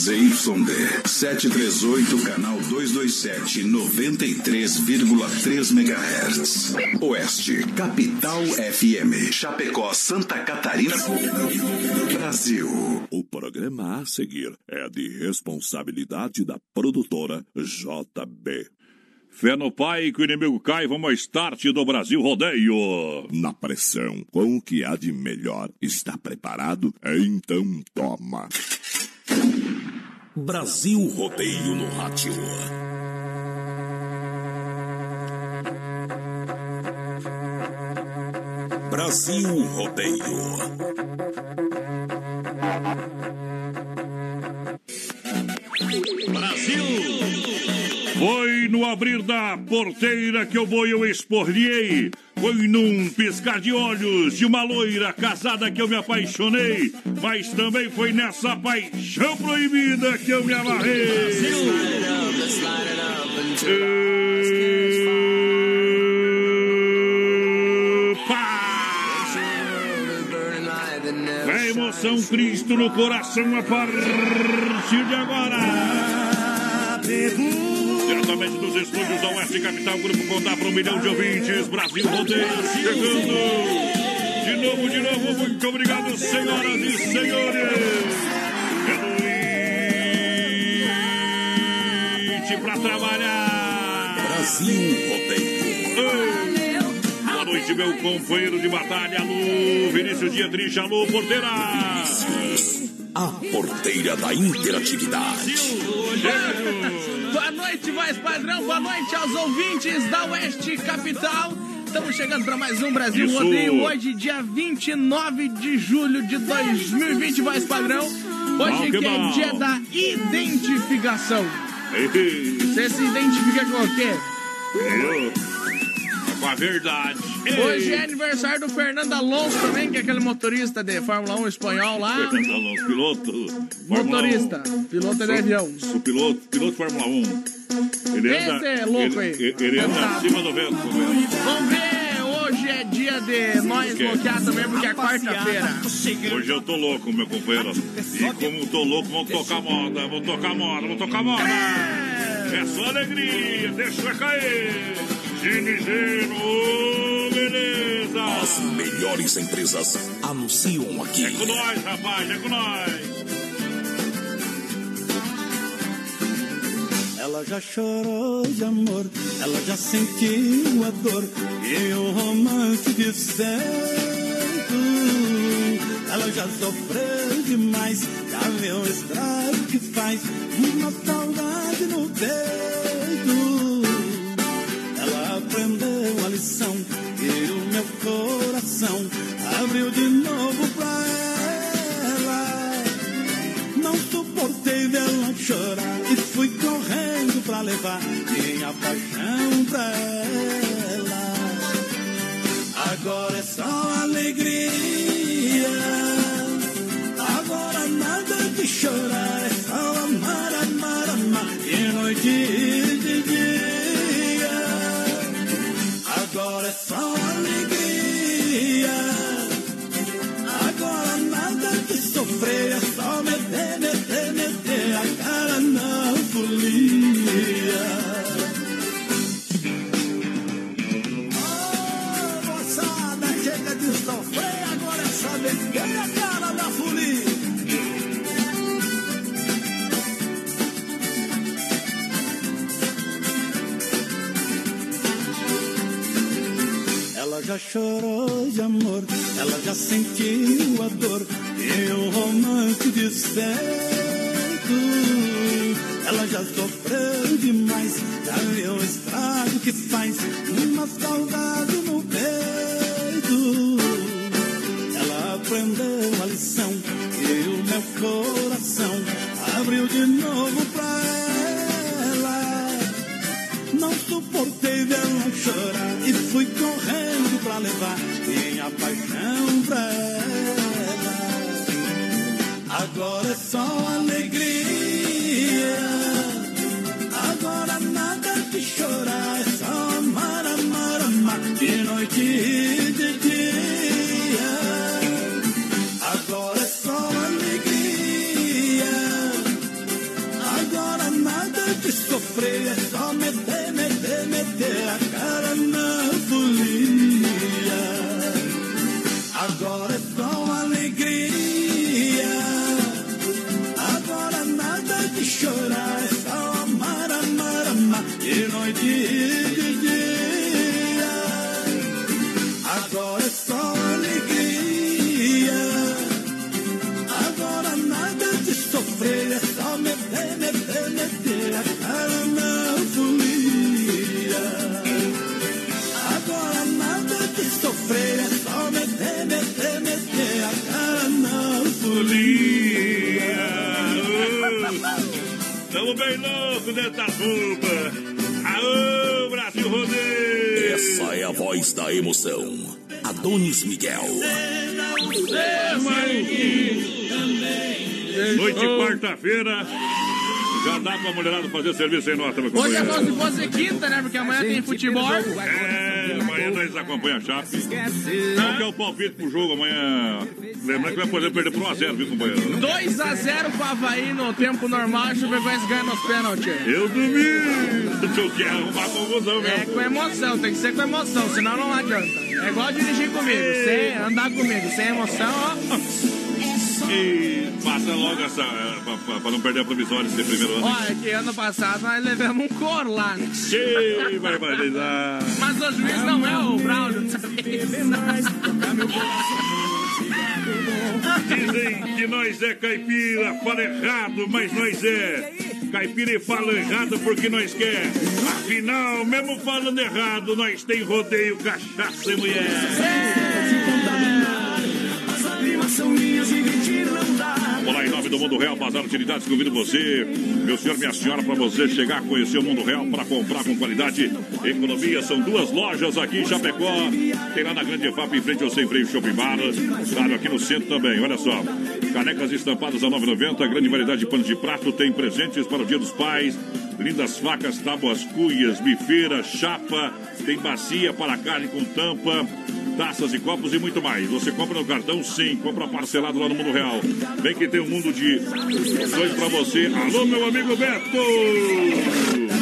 ZYD 738, canal 227, 93,3 MHz. Oeste, Capital FM. Chapecó, Santa Catarina. Brasil. O programa a seguir é de responsabilidade da produtora JB. Fé no pai que o inimigo cai, vamos ao start do Brasil Rodeio. Na pressão, com o que há de melhor, está preparado? Então toma. Brasil Rodeio no rádio. Brasil Rodeio. Brasil! Foi no abrir da porteira que o boi eu esporriei. Foi num piscar de olhos de uma loira casada que eu me apaixonei. Mas também foi nessa paixão proibida que eu me amarrei. A emoção Cristo no coração a partir de agora. Diretamente dos estúdios da Oeste Capital, Grupo Contar para um milhão de ouvintes. Brasil Rodeio chegando. De novo, de novo, muito obrigado, senhoras e senhores. É noite pra trabalhar. Brasil Rodeio. Boa noite, meu companheiro de batalha, Lu Vinícius Dietrich, alô, porteira. A porteira da interatividade. Boa noite, voz padrão. Boa noite aos ouvintes da Oeste Capital. Estamos chegando para mais um Brasil Isso. Rodeio. Hoje, dia 29 de julho de 2020, voz padrão. Hoje que é dia da identificação. Você se identifica com o quê? eu, com a verdade. Ei. Hoje é aniversário do Fernando Alonso também, que é aquele motorista de Fórmula 1 espanhol lá. Fernando Alonso, piloto. Fórmula Motorista, 1. piloto de avião. Sou piloto, piloto Fórmula 1. Ele anda, Esse é louco ele, aí. Ele anda Exato. acima do vento. velho. Vamos ver, hoje é dia de nós bloquear também, porque é quarta-feira. Hoje eu tô louco, meu companheiro. E como tô louco, vamos tocar moda, vamos tocar moda, vamos tocar moda. É só alegria, deixa cair. Ô, beleza. As melhores empresas anunciam aqui. É com nós, rapaz, é com nós. Ela já chorou de amor, ela já sentiu a dor e o romance de certo. Ela já sofreu demais, já viu o estrago que faz uma saudade no peito. Aprendeu a lição e o meu coração abriu de novo pra ela. Não suportei vê-la chorar e fui correndo pra levar minha paixão pra ela. Agora é só alegria. Agora nada de chorar, chorou de amor, ela já sentiu a dor. E o romance de certo. Ela já sofreu demais, já viu o estrago que faz serviço sem nota, meu Hoje é companheiro. como se fosse quinta, né? Porque amanhã tem futebol. É, amanhã nós acompanha a Chape. Qual que é o palpite pro jogo amanhã? Lembrando que vai poder perder por 1x0, viu, companheiro? 2x0 pro Havaí no tempo normal. A Chapecoense ganha nos pênaltis. Eu duvido. Tu quer arrumar confusão É mesmo. com emoção, tem que ser com emoção, senão não adianta. É igual dirigir comigo, sem andar comigo, sem emoção, ó. E passa logo essa, é, pra, pra- pra não perder a provisória desse primeiro ano. Olha, que ano passado nós levamos um cor lá, né? Cheio, barbaridade. Mas o juiz não é o Braulio. Dizem que nós é caipira, fala errado, mas nós é. Caipira e fala errado porque nós quer. Afinal, mesmo falando errado, nós tem rodeio, cachaça e mulher. Do Mundo Real, Bazar Utilidades, convido você, meu senhor, minha senhora, para você chegar conhecer o Mundo Real para comprar com qualidade. Economia, são duas lojas aqui em Chapecó. Tem lá na Grande EFAP, em frente ao Sem Freio Shopping Bar. Claro, aqui no centro também, olha só. Canecas estampadas a 9,90, grande variedade de panos de prato, tem presentes para o Dia dos Pais. Lindas facas, tábuas, cuias, bifeira, chapa, tem bacia para carne com tampa taças e copos e muito mais. Você compra no cartão? Sim. Compra parcelado lá no Mundo Real. Vem que tem um mundo de opções pra você. Alô, meu amigo Beto!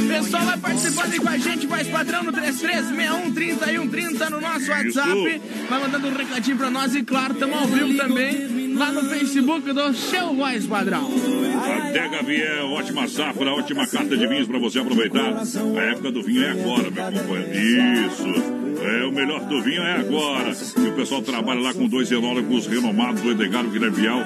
Pessoal vai participando aí com a gente, voz padrão no 33613130 no nosso WhatsApp. Vai mandando um recadinho pra nós e, claro, estamos ao vivo também lá no Facebook do Seu Voz Padrão. Adega Viel, ótima safra, ótima carta de vinhos pra você aproveitar. A época do vinho é agora, meu companheiro. Isso. É, o melhor do vinho é agora. E o pessoal trabalha lá com dois enólogos renomados, o Edgar o Guilherme Vial.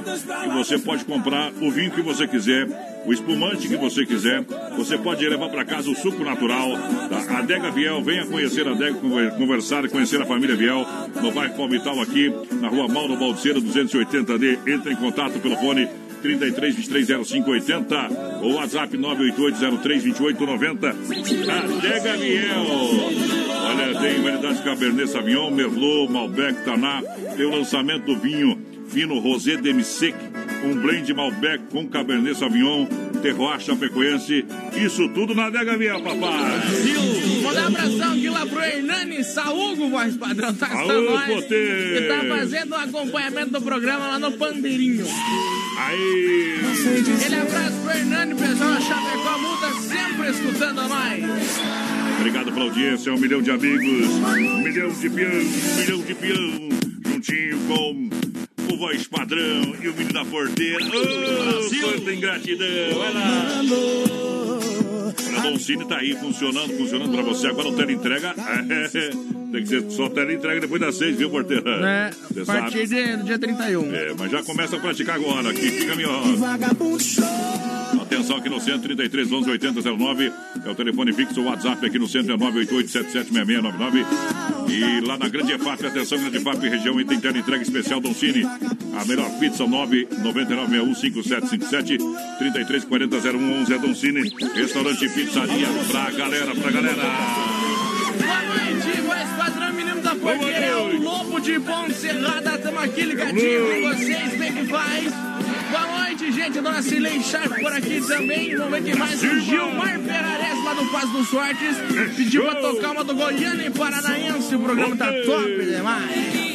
E você pode comprar o vinho que você quiser, o espumante que você quiser. Você pode levar para casa o suco natural da Adega Viel. Venha conhecer a Adega, conver- conversar e conhecer a família Viel no bairro Palmital aqui, na rua Mauro Balseira 280D. Entre em contato pelo fone 33 23 0580 ou WhatsApp 988 03 2890. Adega Viel. Olha, tem variedades de Cabernet Sauvignon, Merlot, Malbec, Taná. Tem o lançamento do vinho fino Rosé Demi-Sec, um blend Malbec com Cabernet Sauvignon, Terroir Chapecoense. Isso tudo na Adega Viel, papai. Mandar um abração aqui lá pro Hernani Saúgo, voz padrão, tá Alô, nós. Que tá fazendo o acompanhamento do programa lá no Pandeirinho. Aí. Aquele abraço pro Hernani, pessoal da Chapecó Multa, sempre escutando nós. Obrigado pela audiência, um milhão de amigos, um milhão de peão, um milhão de peão, juntinho com o voz padrão e o menino da porteira. Oh, quanta ingratidão! Vai lá! Cine tá aí funcionando, funcionando pra você. Agora o teleentrega. É, tem que ser só teleentrega depois das seis, viu, porteira? É, a partir de- do dia 31. É, mas já começa a praticar agora. Aqui. Vagabundo show. Atenção aqui no centro, 33 11 8009. É o telefone fixo, o WhatsApp aqui no centro é 988776699. E lá na Grande EFAP, atenção, Grande EFAP, região e tem tela entrega especial Don Cine. A melhor pizza 999615757 33400111 é Don Cine. Restaurante e pizzaria pra galera, pra galera. Boa noite, voz padrão, menino da porteira. É o Lobo de Ponte Serrada. Estamos aqui ligadinho com vocês, bem que faz. Boa noite, gente. Dona Cilei Sharp por aqui também. Vamos ver quem mais. O Gilmar Perares, lá do Paz dos Sortes. Pediu pra tocar uma do Goiânia e Paranaense. O programa tá top demais.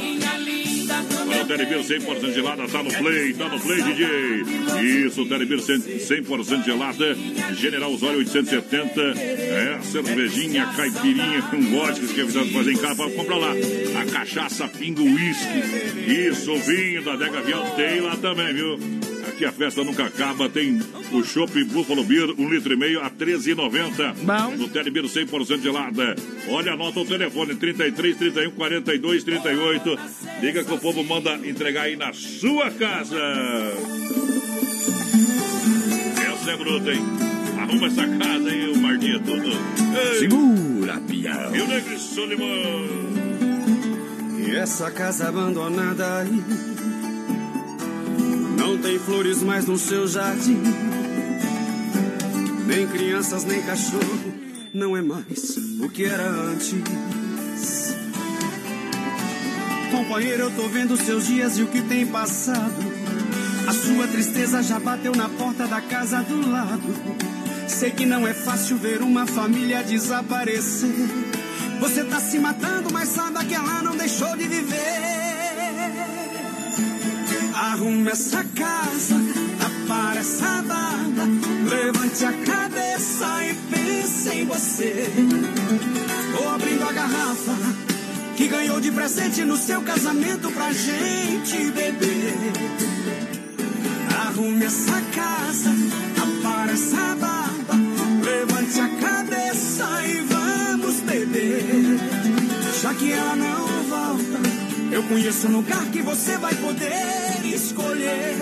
Olha o Telebir 100% gelada, tá no play, tá no play, DJ. Isso, Telebir 100% gelada, General Osório 870. É, cervejinha, caipirinha com vodka que é avisado fazer em casa, pode comprar lá. A cachaça Pingo Whisky. Isso, vinho da Dega Vial tem lá também, viu? Aqui a festa nunca acaba. Tem o Chopp Buffalo Beer, um litro e meio a 13,90. Bom. No Telebir 100% gelada. Olha, anota o telefone: 33 31 42 38. Liga que o povo manda entregar aí na sua casa. Essa é bruta, hein? Arruma essa casa aí, o Mardinha tudo. Ei, Segura, pião. e o Negro Solimão? E essa casa abandonada aí Não tem flores mais no seu jardim. Nem crianças, nem cachorro. Não é mais o que era antes. Companheiro, eu tô vendo seus dias e o que tem passado. A sua tristeza já bateu na porta da casa do lado. Sei que não é fácil ver uma família desaparecer. Você tá se matando, mas sabe que ela não deixou de viver. Arrume essa casa, apare essa barba, levante a cabeça e pense em você. Vou abrindo a garrafa que ganhou de presente no seu casamento pra gente beber. Arrume essa casa, apare essa barba, levante a cabeça e vamos beber. Já que ela não eu conheço um lugar que você vai poder escolher.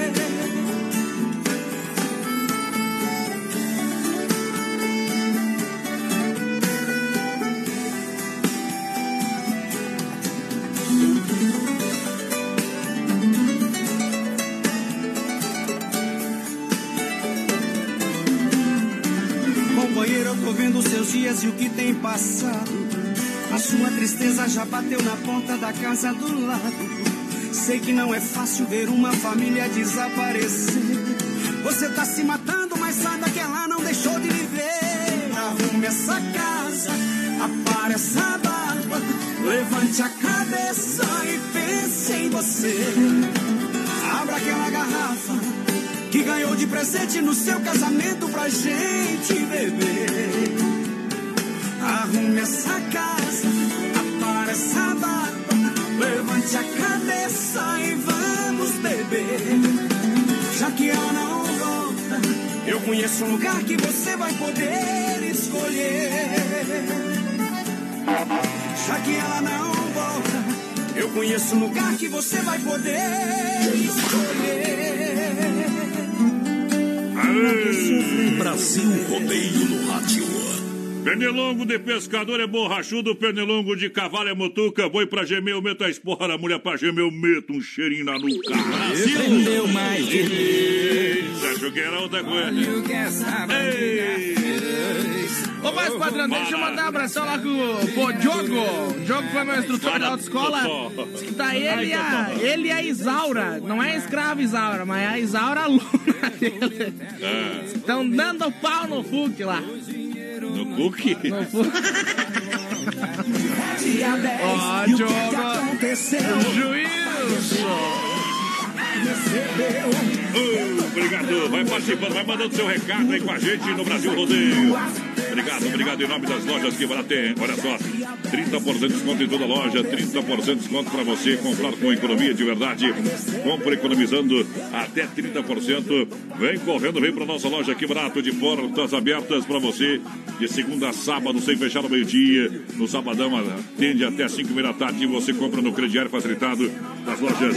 Companheiro, eu tô vendo seus dias e o que tem passado. A sua tristeza já bateu na porta da casa do lado. Sei que não é fácil ver uma família desaparecer. Você tá se matando, mas saiba que ela não deixou de viver. Arrume essa casa, apare essa barba. Levante a cabeça e pense em você. Abra aquela garrafa que ganhou de presente no seu casamento pra gente beber. Arrume essa casa, apare essa barba, levante a cabeça e vamos beber. Já que ela não volta, eu conheço um lugar que você vai poder escolher. Já que ela não volta, eu conheço um lugar que você vai poder escolher. Brasil Rodeio no Rádio. Pernilongo de pescador é borrachudo, pernilongo de cavalo é mutuca, boi pra gemer, eu meto a espora, mulher pra gemer, eu meto um cheirinho na nuca. Prendeu mais de Você achou que era outra coisa? Ô, mais padrão, deixa eu mandar um abração lá com pro Diogo. O Diogo foi meu instrutor da autoescola. Diz que tá ele e a, ele a Isaura. Não é a escrava Isaura, mas é a Isaura aluna dele. Estão dando pau no FUC lá. No cookie? No FUC. Ó, Diogo. Juízo. Obrigado, vai participando, vai mandando seu recado aí com a gente no Brasil Rodeio. Obrigado, obrigado em nome das lojas que tem. Olha só, 30% de desconto em toda loja, 30% de desconto para você comprar com economia de verdade. Compre economizando até 30%. Vem correndo, vem para nossa loja aqui barato de portas abertas para você de segunda a sábado, sem fechar no meio-dia. No sabadão atende até 5 da tarde e você compra no crediário facilitado das lojas.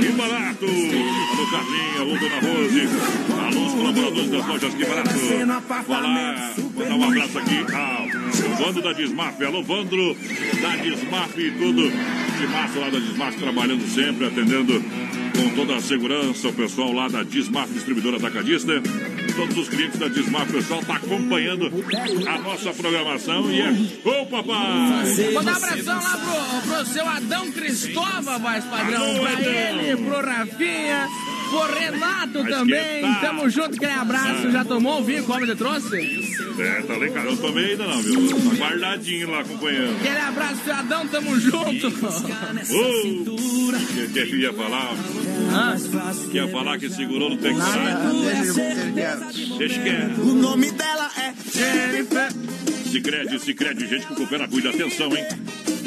Que barato! Alô Carlinha, alô Dona Rose, alô os colaboradores das lojas Que barato. Falar, mandar um abraço aqui ao Vandro da Desmaf, alô Vandro da Desmaf e tudo. Timaço lá da Desmaf trabalhando sempre, atendendo com toda a segurança, o pessoal lá da Desmaf, distribuidora atacadista. Todos os clientes da Desmaf, o pessoal está acompanhando a nossa programação e é show, papai! Mandar um abração lá pro, pro seu Adão Cristóvão, voz padrão. Alô, Pra Adão. ele, pro Rafinha, Pro Renato também. Tamo junto, aquele abraço. Já tomou o vinho que o homem te trouxe? É, tá legal. Eu tomei ainda não, viu? Tá guardadinho lá, acompanhando. Aquele abraço, Fiadão, tamo junto. Uh, que, que ia falar? Ah, Que ia falar que segurou no que é. O nome dela é Jennifer. Sicredi, Sicredi, gente que coopera, cuida. Atenção, hein?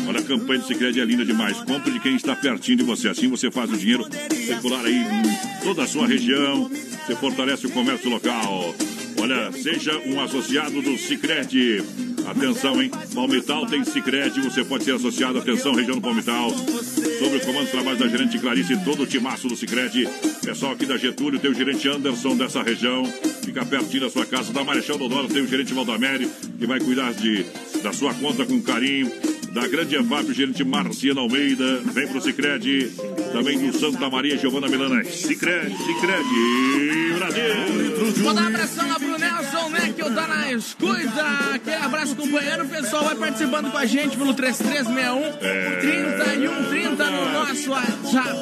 Olha, a campanha do Sicredi é linda demais. Compre de quem está pertinho de você. Assim você faz o dinheiro circular aí em toda a sua região. Você fortalece o comércio local. Olha, seja um associado do Sicredi. Atenção, hein? Palmital tem Sicredi, você pode ser associado. Atenção, região do Palmital. Sobre o comando de trabalho da gerente Clarice e todo o timaço do Sicredi. Pessoal aqui da Getúlio, tem o gerente Anderson dessa região. Fica pertinho da sua casa. Da Marechal Dodoro tem o gerente Valdamere, que vai cuidar de, da sua conta com carinho. Da Grande EFAP, o gerente Marciano Almeida. Vem pro Sicredi. Também do Santa Maria, Giovana Milana. Sicredi, Sicredi, Brasil. Vou dar um abração lá pro Nelson, né? Que eu tá na escuta. Aquele abraço, companheiro. O pessoal vai participando com a gente pelo 3361 3130 no nosso WhatsApp.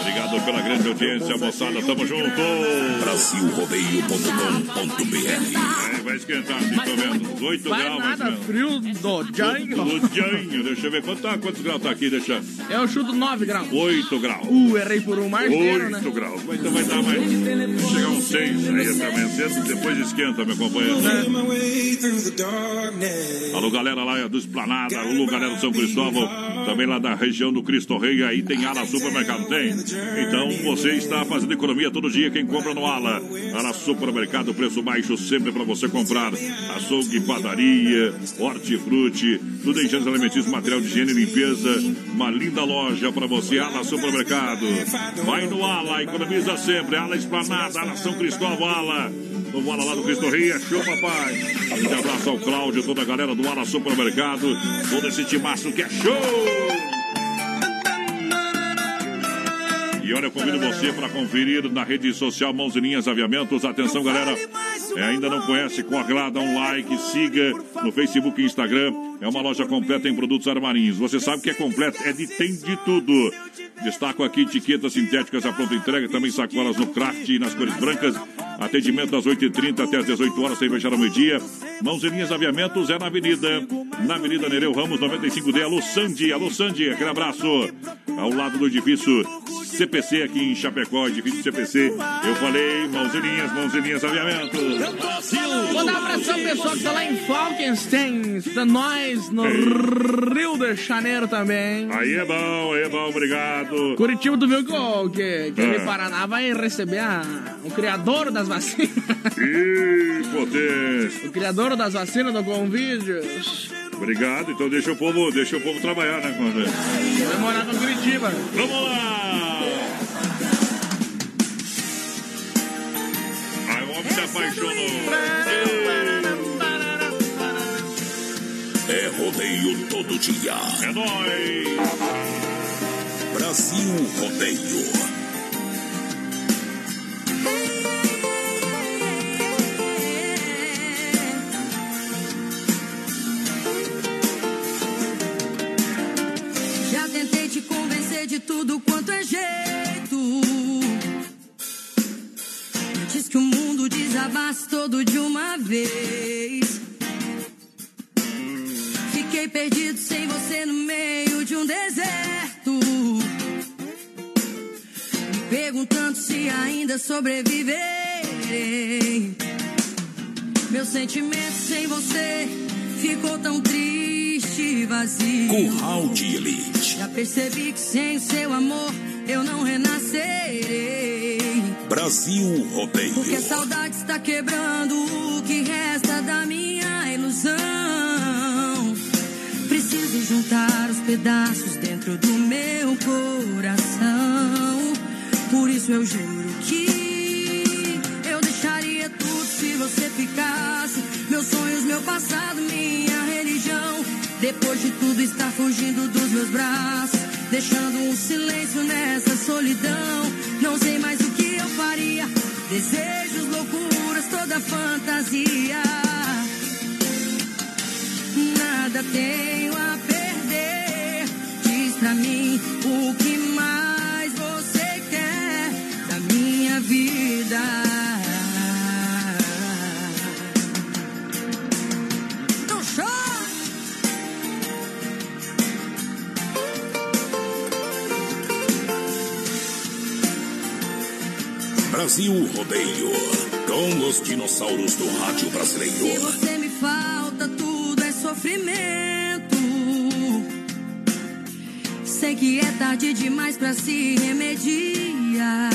Obrigado pela grande audiência, moçada. Tamo junto. Brasilrodeio.com.br É, vai esquentar, tô vendo. 8 Vai graus, nada mais frio do Janho. Do Janho. Deixa eu ver quanto tá, quantos graus tá aqui, deixa. Eu chuto 9 graus. 8 graus. Uh, errei por um né? 8 graus. Mas então vai dar mais. Vai chegar uns 6 aí cedo. Depois esquenta, meu companheiro. Alô, galera lá do Esplanada. Alô, galera do São Cristóvão. Também lá da região do Cristo Rei. Aí tem Ala Supermercado, tem? Então você está fazendo economia todo dia. Quem compra no Ala. Ala Supermercado, preço baixo sempre para você comprar. Açougue, padaria, hortifruti, tudo em gêneros alimentícios, material de higiene e limpeza. Uma linda loja para você. Ala Supermercado. Vai no Ala, economiza sempre. Ala Esplanada, Ala São Cristóvão, Ala. No Ala lá do Cristo Rei, é show, papai. Um abraço ao Cláudio, toda a galera do Ala Supermercado. Todo esse timaço que é show! E olha, eu convido você para conferir na rede social Mãos Linhas Aviamentos. Atenção, galera. É, ainda não conhece? Corre lá, dá um like, siga no Facebook e Instagram. É uma loja completa em produtos armarinhos. Você sabe que é completo, é de tem de tudo. Destaco aqui etiquetas sintéticas à pronta entrega, também sacolas no craft e nas cores brancas. Atendimento das 8h30 até as 18 horas, sem fechar ao meio-dia. Mãos e Linhas Aviamentos é na Avenida, na Avenida Nereu Ramos 95D. Alô, Sandy, alô, Sandy, aquele abraço. Ao lado do edifício CPC aqui em Chapecó, edifício CPC. Eu falei, mãos e linhas, mãos e linhas, aviamento. Vou dar um abração pessoal que tá lá em Falkenstein, da nós, no Rio de Janeiro também. Aí é bom, aí é bom, obrigado. Curitiba, tu viu que, que, que É. Paraná vai receber a- o criador das vacinas. Ih, potência. o criador das vacinas do Convide. Obrigado, então deixa o povo, deixa o povo trabalhar, né, Conde? Vai morar com Curitiba. Vamos lá! Aí o homem se apaixonou. Rodeio todo dia. É nóis! Brasil Rodeio. Já tentei te convencer de tudo quanto é jeito. Diz que o mundo desabasse todo de uma vez. Fiquei perdido sem você no meio de um deserto. Me perguntando se ainda sobreviverei. Meu sentimento sem você ficou tão triste e vazio. Curral de Elite. Já percebi que sem o seu amor eu não renascerei. Brasil Rodeio. Porque a saudade está quebrando o que resta da minha ilusão. Preciso juntar os pedaços dentro do meu coração. Por isso eu juro que eu deixaria tudo se você ficasse. Meus sonhos, meu passado, minha religião. Depois de tudo estar fugindo dos meus braços, deixando um silêncio nessa solidão. Não sei mais o que eu faria. Desejos, loucuras, toda fantasia nada tenho a perder. Diz pra mim o que mais você quer da minha vida. Brasil Rodeio com os dinossauros do rádio brasileiro. Se você me fala sofrimento. Sei que é tarde demais pra se remediar.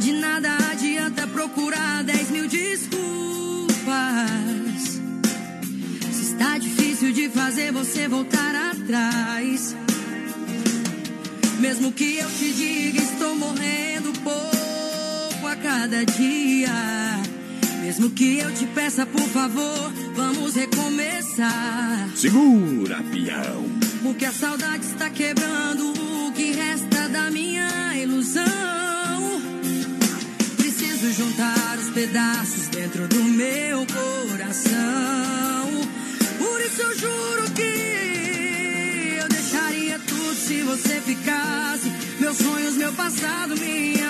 De nada adianta procurar dez mil desculpas. Se está difícil de fazer você voltar atrás. Mesmo que eu te diga, estou morrendo pouco a cada dia. Mesmo que eu te peça, por favor, vamos recomeçar. Segura, peão. Porque a saudade está quebrando o que resta da minha ilusão. Preciso juntar os pedaços dentro do meu coração. Por isso eu juro que eu deixaria tudo se você ficasse. Meus sonhos, meu passado, minha.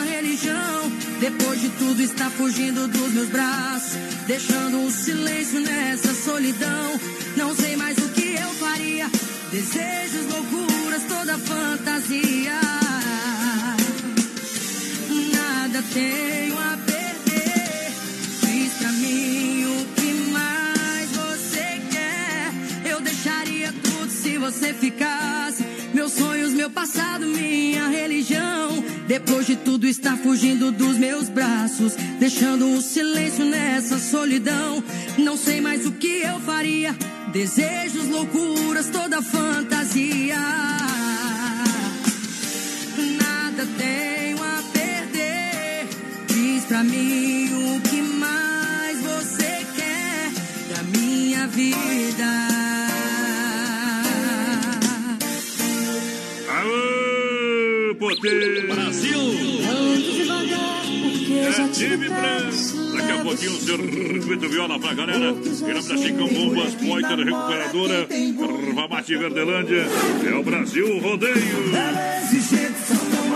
Depois de tudo, está fugindo dos meus braços, deixando um silêncio nessa solidão. Não sei mais o que eu faria. Desejos, loucuras, toda fantasia. Nada tenho a perder. Diz pra mim o que mais você quer. Eu deixaria tudo se você ficasse. Meus sonhos, meu passado, minha religião. Depois de tudo, está fugindo dos meus braços, deixando um silêncio nessa solidão. Não sei mais o que eu faria. Desejos, loucuras, toda fantasia. Nada tenho a perder. Diz pra mim o que mais você quer da minha vida. Aô, potência! Brasil! É time branco. Daqui a pouquinho o circuito viola pra galera. Em nome da Chicão Bombas, Poiter Recuperadora, Ervamate Verdelândia. É o Brasil Rodeio.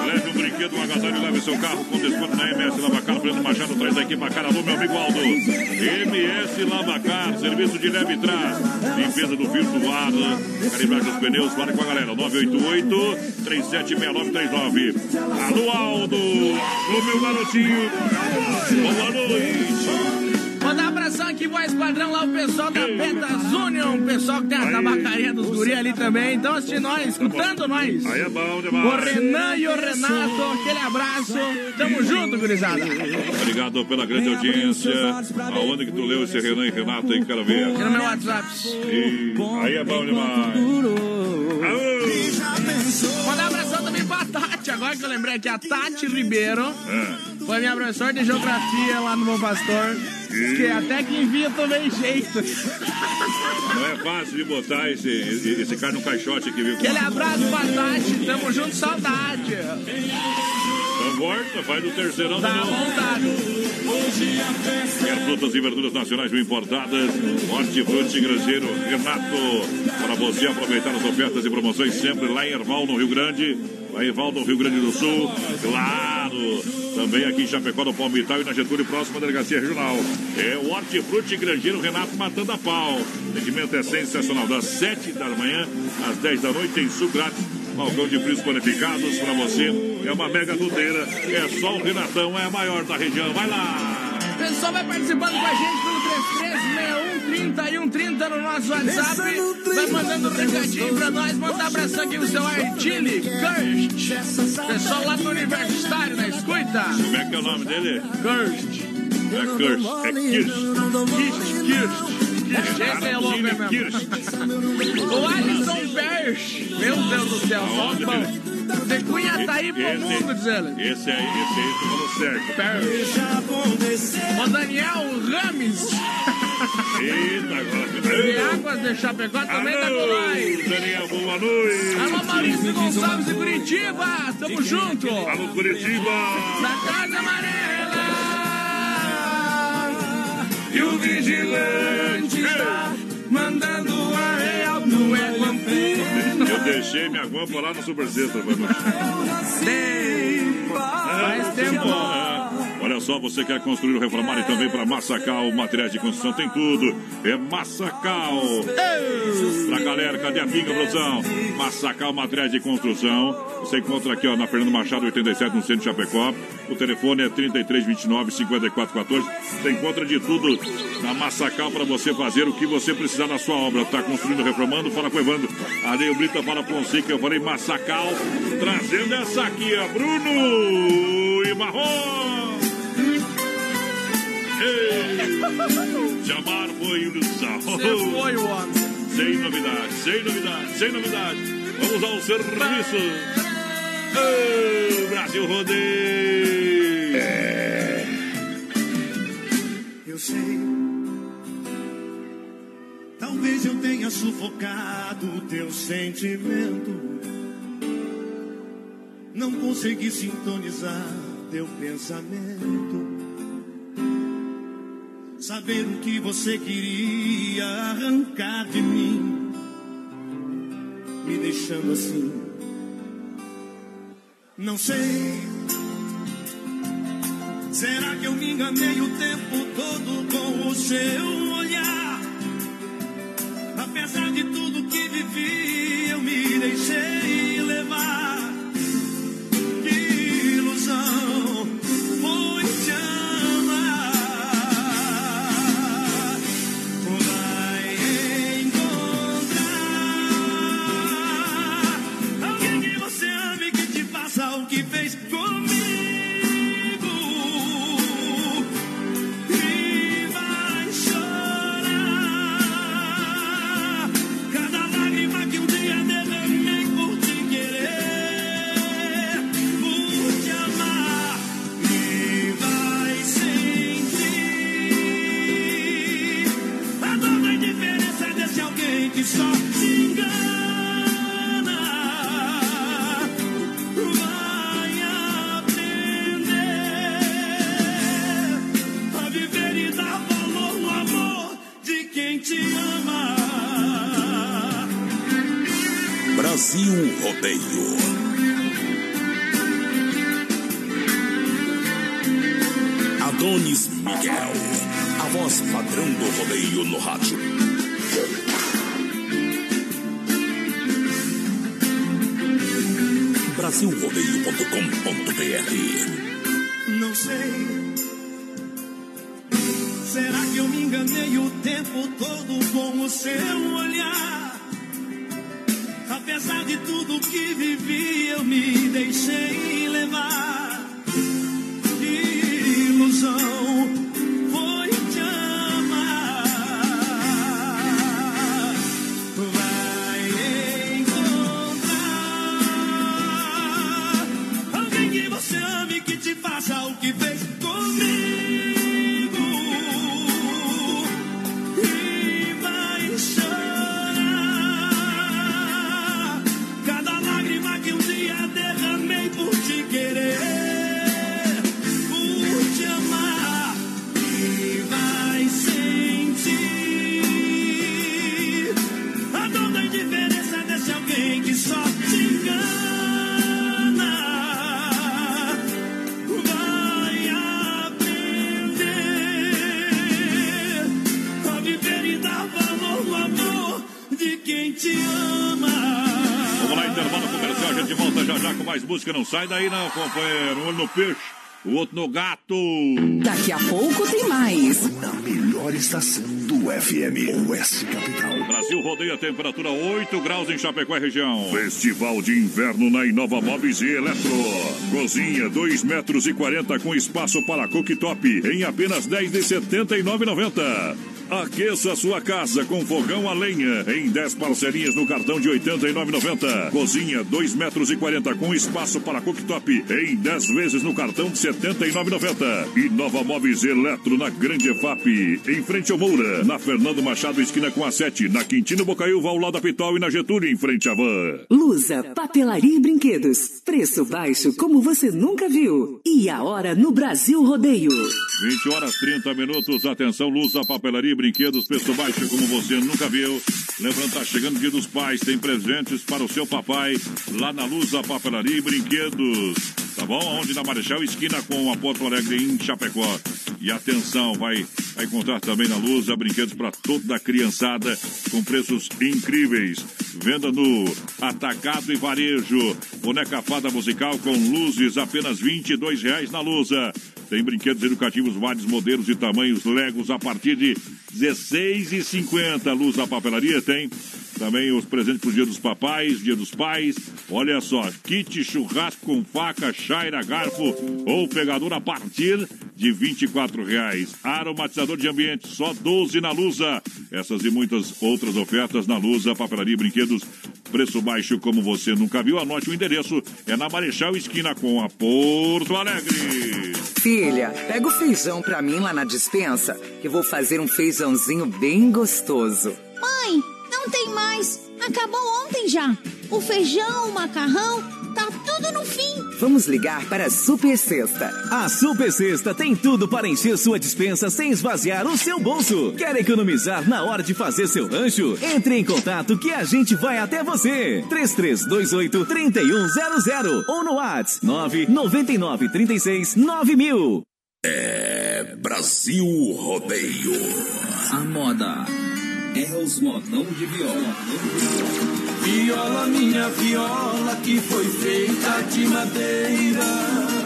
Leve brinquedo, um agasalho, leve seu carro com desconto na MS Lavacar. Fernando Machado traz aqui pra cara do meu amigo Aldo. MS Lavacar, serviço de leve trás. Limpeza do filtro ar, calibragem dos pneus. Fale com a galera. 988 376939. Alô, Aldo. O meu garotinho. Boa noite. Abração aqui, voz padrão, lá o pessoal da Petas Union, o pessoal que tem a tabacaria dos guri ali também. Então, assistindo nós, escutando nós. Aí é bom O demais. Renan e o Renato, aquele abraço. Tamo junto, gurizada. Obrigado pela grande audiência. Aonde que tu leu esse Renan e Renato aí? Quero ver. Aqui no meu WhatsApp. E aí é bom demais. Aô. Mandar um abração também pra Tati, agora que eu lembrei aqui, a Tati Ribeiro. É. Foi minha professora de geografia lá no Bom Pastor. Que até que envia tomei jeito. Não é fácil de botar esse, esse, esse cara no caixote aqui, viu? Aquele abraço pra Tati, tamo junto, saudade. Então volta, faz do terceirão de Tá vontade. Quer frutas e verduras nacionais bem importadas? Hortifruti Grangeiro Renato. Para você aproveitar as ofertas e promoções sempre lá em Erval, no Rio Grande. Lá em Erval, no Rio Grande do Sul. Claro! Também aqui em Chapecó, no Palmital e na Getúlio, próxima delegacia regional. É o Hortifruti Grangeiro Renato matando a pau. O atendimento é sensacional. Das 7 da manhã às 10 da noite tem suco grátis. Balcão de frios panificados para você. É uma mega tudeira. É só o Renatão, é a maior da região. Vai lá! O pessoal vai participando com a gente pelo 336130 e 130 no nosso WhatsApp. Vai mandando um recadinho pra nós. Manda um abração aqui no seu Artile Kirst. Pessoal lá do Universitário, na escuta. Como é que é o nome dele? Kirst. É Kirsch, é Kirsch. Kirst, Kirst. Kirst, esse é louco, é mesmo. Kirsch. O Alisson Berch. Meu Deus do céu, só Aonde, um pão. filho? De Cunhataí pro mundo, diz ele. Esse aí, esse aí, tu falou certo. Berch. O Daniel Rames. Eita, agora. De Águas de Chapecó também tá com nós. Daniel, boa noite. Alô, Maurício Gonçalves de Curitiba. Tamo junto. Alô, Curitiba. Da Casa Amarela. E o vigilante está mandando a real no Eguampu. Eu deixei minha guampa lá no Super Centro. vai baixar. Faz tempo. Olha só, você quer construir ou reformar e também para Massacal, materiais de construção, tem tudo. É Massacal. Pra galera, cadê a pinga, produção? Massacal, materiais de construção. Você encontra aqui ó, na Fernando Machado, 87, no centro de Chapecó. O telefone é 3329 5414. Você encontra de tudo na Massacal para você fazer o que você precisar na sua obra. Tá construindo, reformando? Fala com o Evandro. Areio Brita, fala Fonseca. Eu falei Massacal. Trazendo essa aqui, ó. Bruno e Marrom. Ei, Jamar foi ilusão. Você foi o homem. Sem novidade, sem novidade, sem novidade. Vamos ao serviço. Ô, Brasil Rodeio. Eu sei. Talvez eu tenha sufocado o teu sentimento. Não consegui sintonizar teu pensamento. Saber o que você queria arrancar de mim, me deixando assim. Não sei. Será que eu me enganei o tempo todo com o seu olhar? Apesar de tudo que vivi, eu me deixei levar. Brasil Rodeio. Adonis Miguel, a voz padrão do rodeio no rádio. Brasilrodeio.com.br Não sei. Será que eu me enganei o tempo todo com o seu olhar? Apesar de tudo que vivi, eu me deixei levar. Ilusão Não sai daí, não, companheiro. Um olho no peixe, o outro no gato. Daqui a pouco tem mais. Na melhor estação do FM, Oeste Capital. Brasil rodeia a temperatura 8 graus em Chapecó e região. Festival de inverno na Inova Móveis e Eletro. Cozinha 2 metros e 40 com espaço para cooktop em apenas 10 de 79,90. Aqueça sua casa com fogão a lenha em 10 parcelinhas no cartão de 89,90. Cozinha 2 metros e 40 com espaço para cooktop em 10 vezes no cartão de 79,90. E Nova Móveis Eletro na Grande EFAP, em frente ao Moura, na Fernando Machado, esquina com a 7, na Quintino Bocaiúva, ao lado da Pitol e na Getúlio, em frente à Van. Lusa, papelaria e brinquedos. Preço baixo como você nunca viu. E a hora no Brasil Rodeio. 20 horas 30 minutos. Atenção, luz da papelaria e brinquedos, preço baixo como você nunca viu. Lembrando, tá chegando dia dos pais, tem presentes para o seu papai lá na luz da papelaria e brinquedos. Tá bom? Onde na Marechal Esquina com a Porto Alegre em Chapecó. E atenção, vai, vai encontrar também na luz a brinquedos para toda a criançada com preços incríveis. Venda no atacado e varejo. Boneca fada musical com luzes apenas 22 reais na Lusa. Tem brinquedos educativos, vários modelos e tamanhos, Legos a partir de R$16,50. Luz da papelaria tem também os presentes para o Dia dos Papais, Dia dos Pais. Olha só, kit churrasco com faca, chaira, garfo ou pegador a partir de R$ reais. Aromatizador de ambiente, só 12 na Lusa. Essas e muitas outras ofertas na Lusa, papelaria e brinquedos. Preço baixo como você nunca viu. Anote o endereço. É na Marechal Esquina com a Porto Alegre. Filha, pega o feijão pra mim lá na dispensa, que vou fazer um feijãozinho bem gostoso. Mãe, não tem mais. Acabou ontem já. O feijão, o macarrão, tá tudo no fim. Vamos ligar para a Super Sexta. A Super Sexta tem tudo para encher sua dispensa sem esvaziar o seu bolso. Quer economizar na hora de fazer seu rancho? Entre em contato que a gente vai até você. 3328 3100 ou no WhatsApp 999 36 9000. É Brasil Rodeio. A moda é os modão de viola. Viola, minha viola, que foi feita de madeira.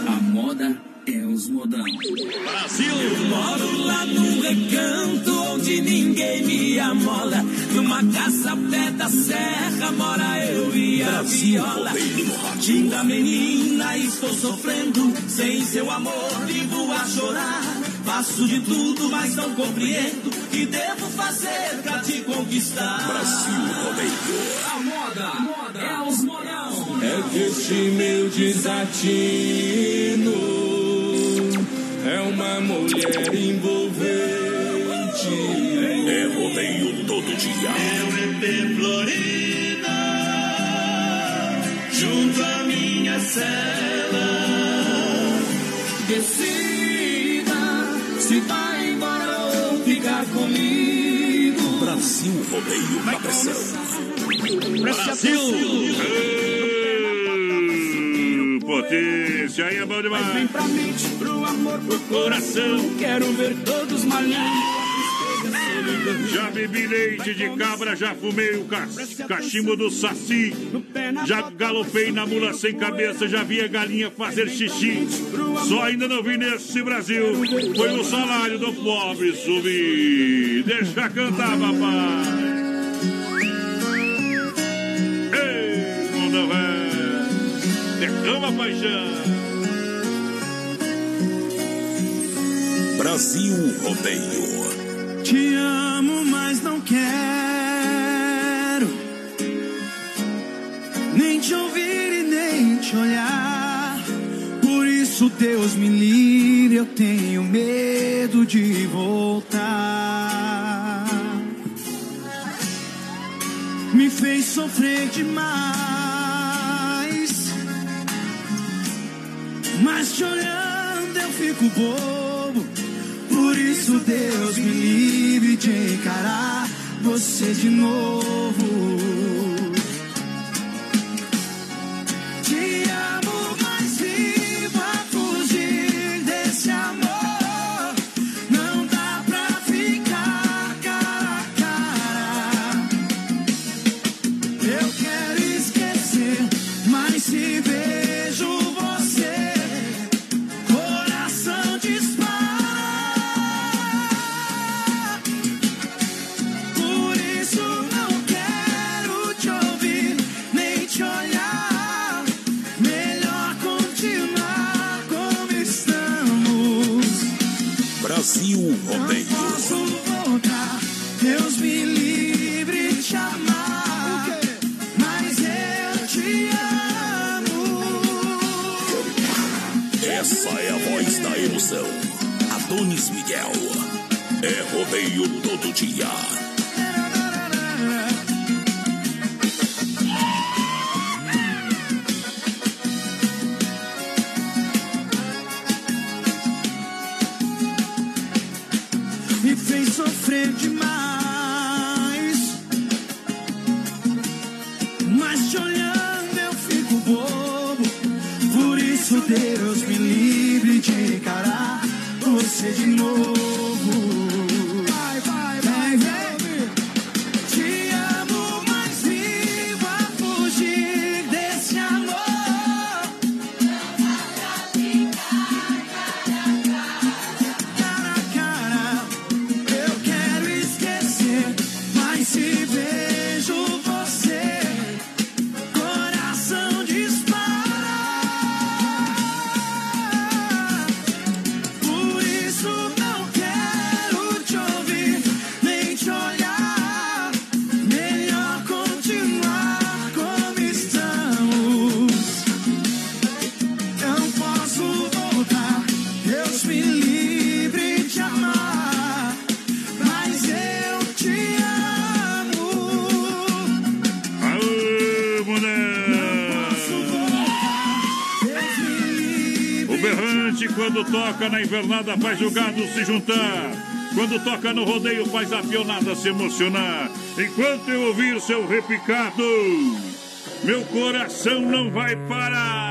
A moda é os modão. Brasil! Eu moro lá num recanto onde ninguém me amola. Numa casa pé da serra mora eu e a Brasil viola. No. Linda menina, estou sofrendo. Sem seu amor, vivo a chorar. Faço de tudo, mas não compreendo. O que devo fazer pra te conquistar? Brasil Rodeio. A moda, a moda é os modão. É que este meu desatino é uma mulher envolvente. É rodeio todo dia. EP Florida, junto à minha cela. Decida se vai embora ou ficar comigo. Brasil Rodeio na pressão. Brasil! Ê, Potência, aí é bom Mas vem demais. pra mente, pro amor, pro coração. Quero ver todos malhando. Já bebi leite de cabra, já fumei o ca- cachimbo do saci. Já galopei na mula sem cabeça, já vi a galinha fazer xixi. Só ainda não vi nesse Brasil. Foi o salário do pobre subir. Deixa cantar, papai. Derrama paixão. Brasil Rodeio. Te amo, mas não quero nem te ouvir e nem te olhar. Por isso, Deus me livre, eu tenho medo de voltar. Me fez sofrer demais, mas te olhando eu fico bobo. Por isso, Deus me livre de encarar você de novo. É rodeio todo dia. Invernada, faz o gado se juntar. Quando toca no rodeio, faz a pionada se emocionar. Enquanto eu ouvir seu repicado, meu coração não vai parar.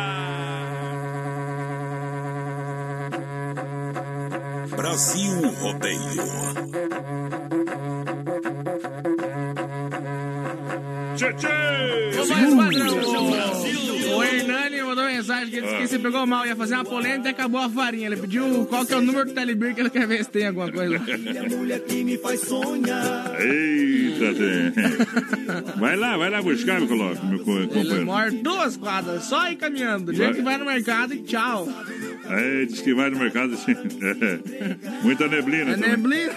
Brasil Rodeio. Que ele você pegou mal, ia fazer uma polêmica e acabou a farinha. Ele pediu qual que é o número do Telebir que ele quer ver se tem alguma coisa. sonhar. Eita, tem. Vai lá, vai lá buscar, meu, coloco, meu co- Ele companheiro. mora duas quadras, só ir caminhando. Do jeito que vai no mercado e tchau. Aí diz que vai no mercado assim. É. Muita neblina. É também. neblina.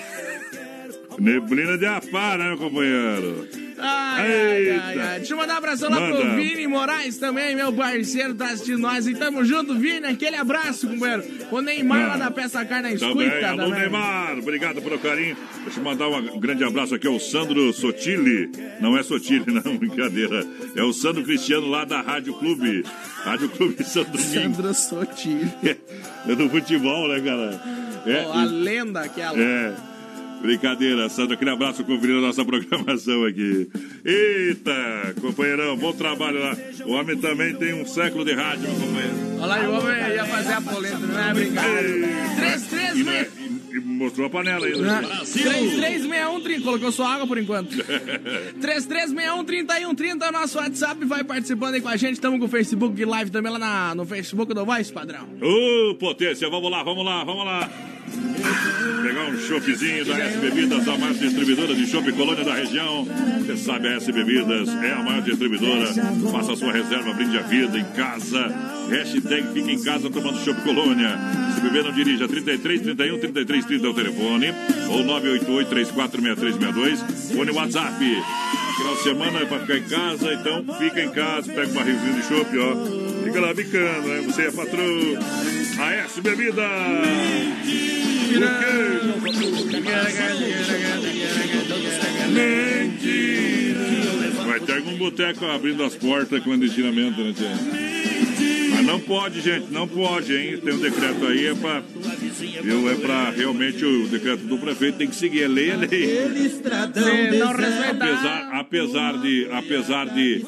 Neblina de apá, né, meu companheiro? Ai, ai, ai, ai. Deixa eu mandar um abração lá Manda. pro Vini Moraes também, meu parceiro, tá assistindo nós. E tamo junto, Vini. Aquele abraço, companheiro. O Neymar lá da Peça Carne Também, Escuta alô também. Neymar, obrigado pelo carinho. Deixa eu mandar um grande abraço aqui ao Sandro Sotile. Não é Sotile, não, brincadeira. É o Sandro Cristiano lá da Rádio Clube. Rádio Clube São Domingo. Sandro Sotile. É do futebol, né, cara? É, Ó, a lenda aquela. é. Brincadeira, Sandro, aquele abraço conferindo a nossa programação aqui. Eita, companheirão, bom trabalho lá. O homem também tem um século de rádio, meu companheiro. Olha lá, o homem ia fazer a polenta, não é brincadeira. 336 E mostrou a panela aí. né? 336130, colocou sua água por enquanto. 33613130 é o nosso WhatsApp, vai participando aí com a gente. Estamos com o Facebook Live também lá na, no Facebook do Voice, padrão. Ô, potência, vamos lá, vamos lá, vamos lá. Pegar um choppzinho da S Bebidas, a maior distribuidora de chopp colônia da região. Você sabe, a S Bebidas é a maior distribuidora. Faça sua reserva, brinde a vida em casa. Hashtag fica em casa tomando chopp colônia. Se beber, não dirija. 33 31 33 30 é o telefone. Ou 988 346362. Fone WhatsApp. Final de semana é pra ficar em casa, então fica em casa, pega um barrilzinho de chopp, ó. Fica lá bicando, né? Você é patrão. A S Bebida. Mentira. Vai ter algum boteco abrindo as portas clandestinamente, né, Tia? Mas não pode, gente, não pode, hein? Tem um decreto aí, é pra. Viu? É pra realmente o decreto do prefeito tem que seguir. É lei, é lei. Apesar, apesar de. Apesar de.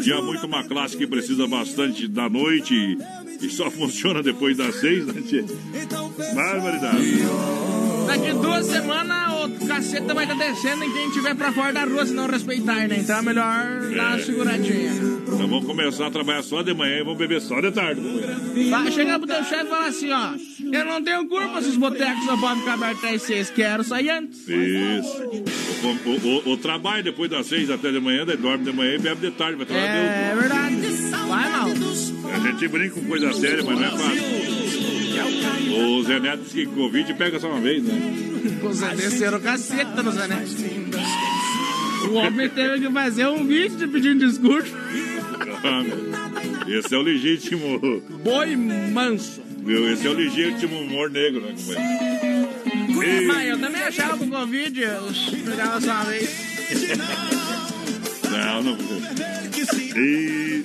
Que o é muito uma classe que precisa bastante da noite e, e só funciona depois das seis, né, Tia? Barbaridade. Daqui duas semanas o caceta vai estar descendo em quem tiver pra fora da rua se não respeitar, né? Então é melhor dar uma seguradinha. Então vamos começar a trabalhar só de manhã e vamos beber só de tarde. Vai chegar pro teu chefe e falar assim, ó. Eu não tenho culpa se os botecos só podem ficar até as seis. Quero sair antes. Isso. O, o, o, o trabalho depois das seis até de manhã, daí dorme de manhã e bebe de tarde. Vai trabalhar É verdade. Vai mal. A gente brinca com coisa séria, mas não é fácil. O Zé Neto disse que Covid pega só uma vez, né? O Zé desceram caceta no Zé Neto. O homem teve que fazer um vídeo de pedindo desculpa. Esse é o legítimo. Boi manso. Viu? Esse é o legítimo humor negro, né, companheiro? Mas eu também achava que o Covid eu pegava só uma vez. Não, não. E...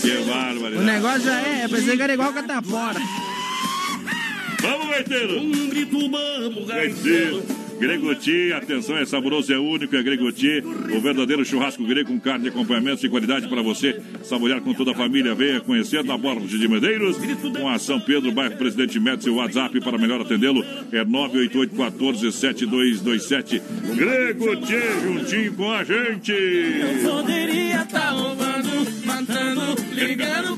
Que bárbaro. O negócio já é, eu pensei que era igual catapora. Vamos, gaiteiro! Um grito, vamos, Gaiteiro! Gregoti, atenção, é saboroso, é único, é Gregoti, o verdadeiro churrasco grego com carne de acompanhamento de qualidade para você saborear com toda a família. Venha conhecer na Borja de Medeiros, com a São Pedro, bairro Presidente Médici, o WhatsApp para melhor atendê-lo é 988 14 7227. Gregoti, juntinho com a gente. Eu poderia estar roubando, matando, ligando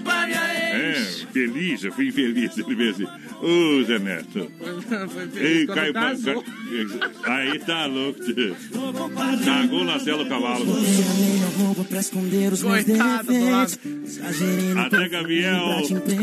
feliz, eu fui infeliz, ele veio assim. Ô, Zé Neto. Foi feliz Ei, caiu casou. ca- Aí tá louco. Cagou na cela o cavalo. Coitado do lado. Até Gaviel,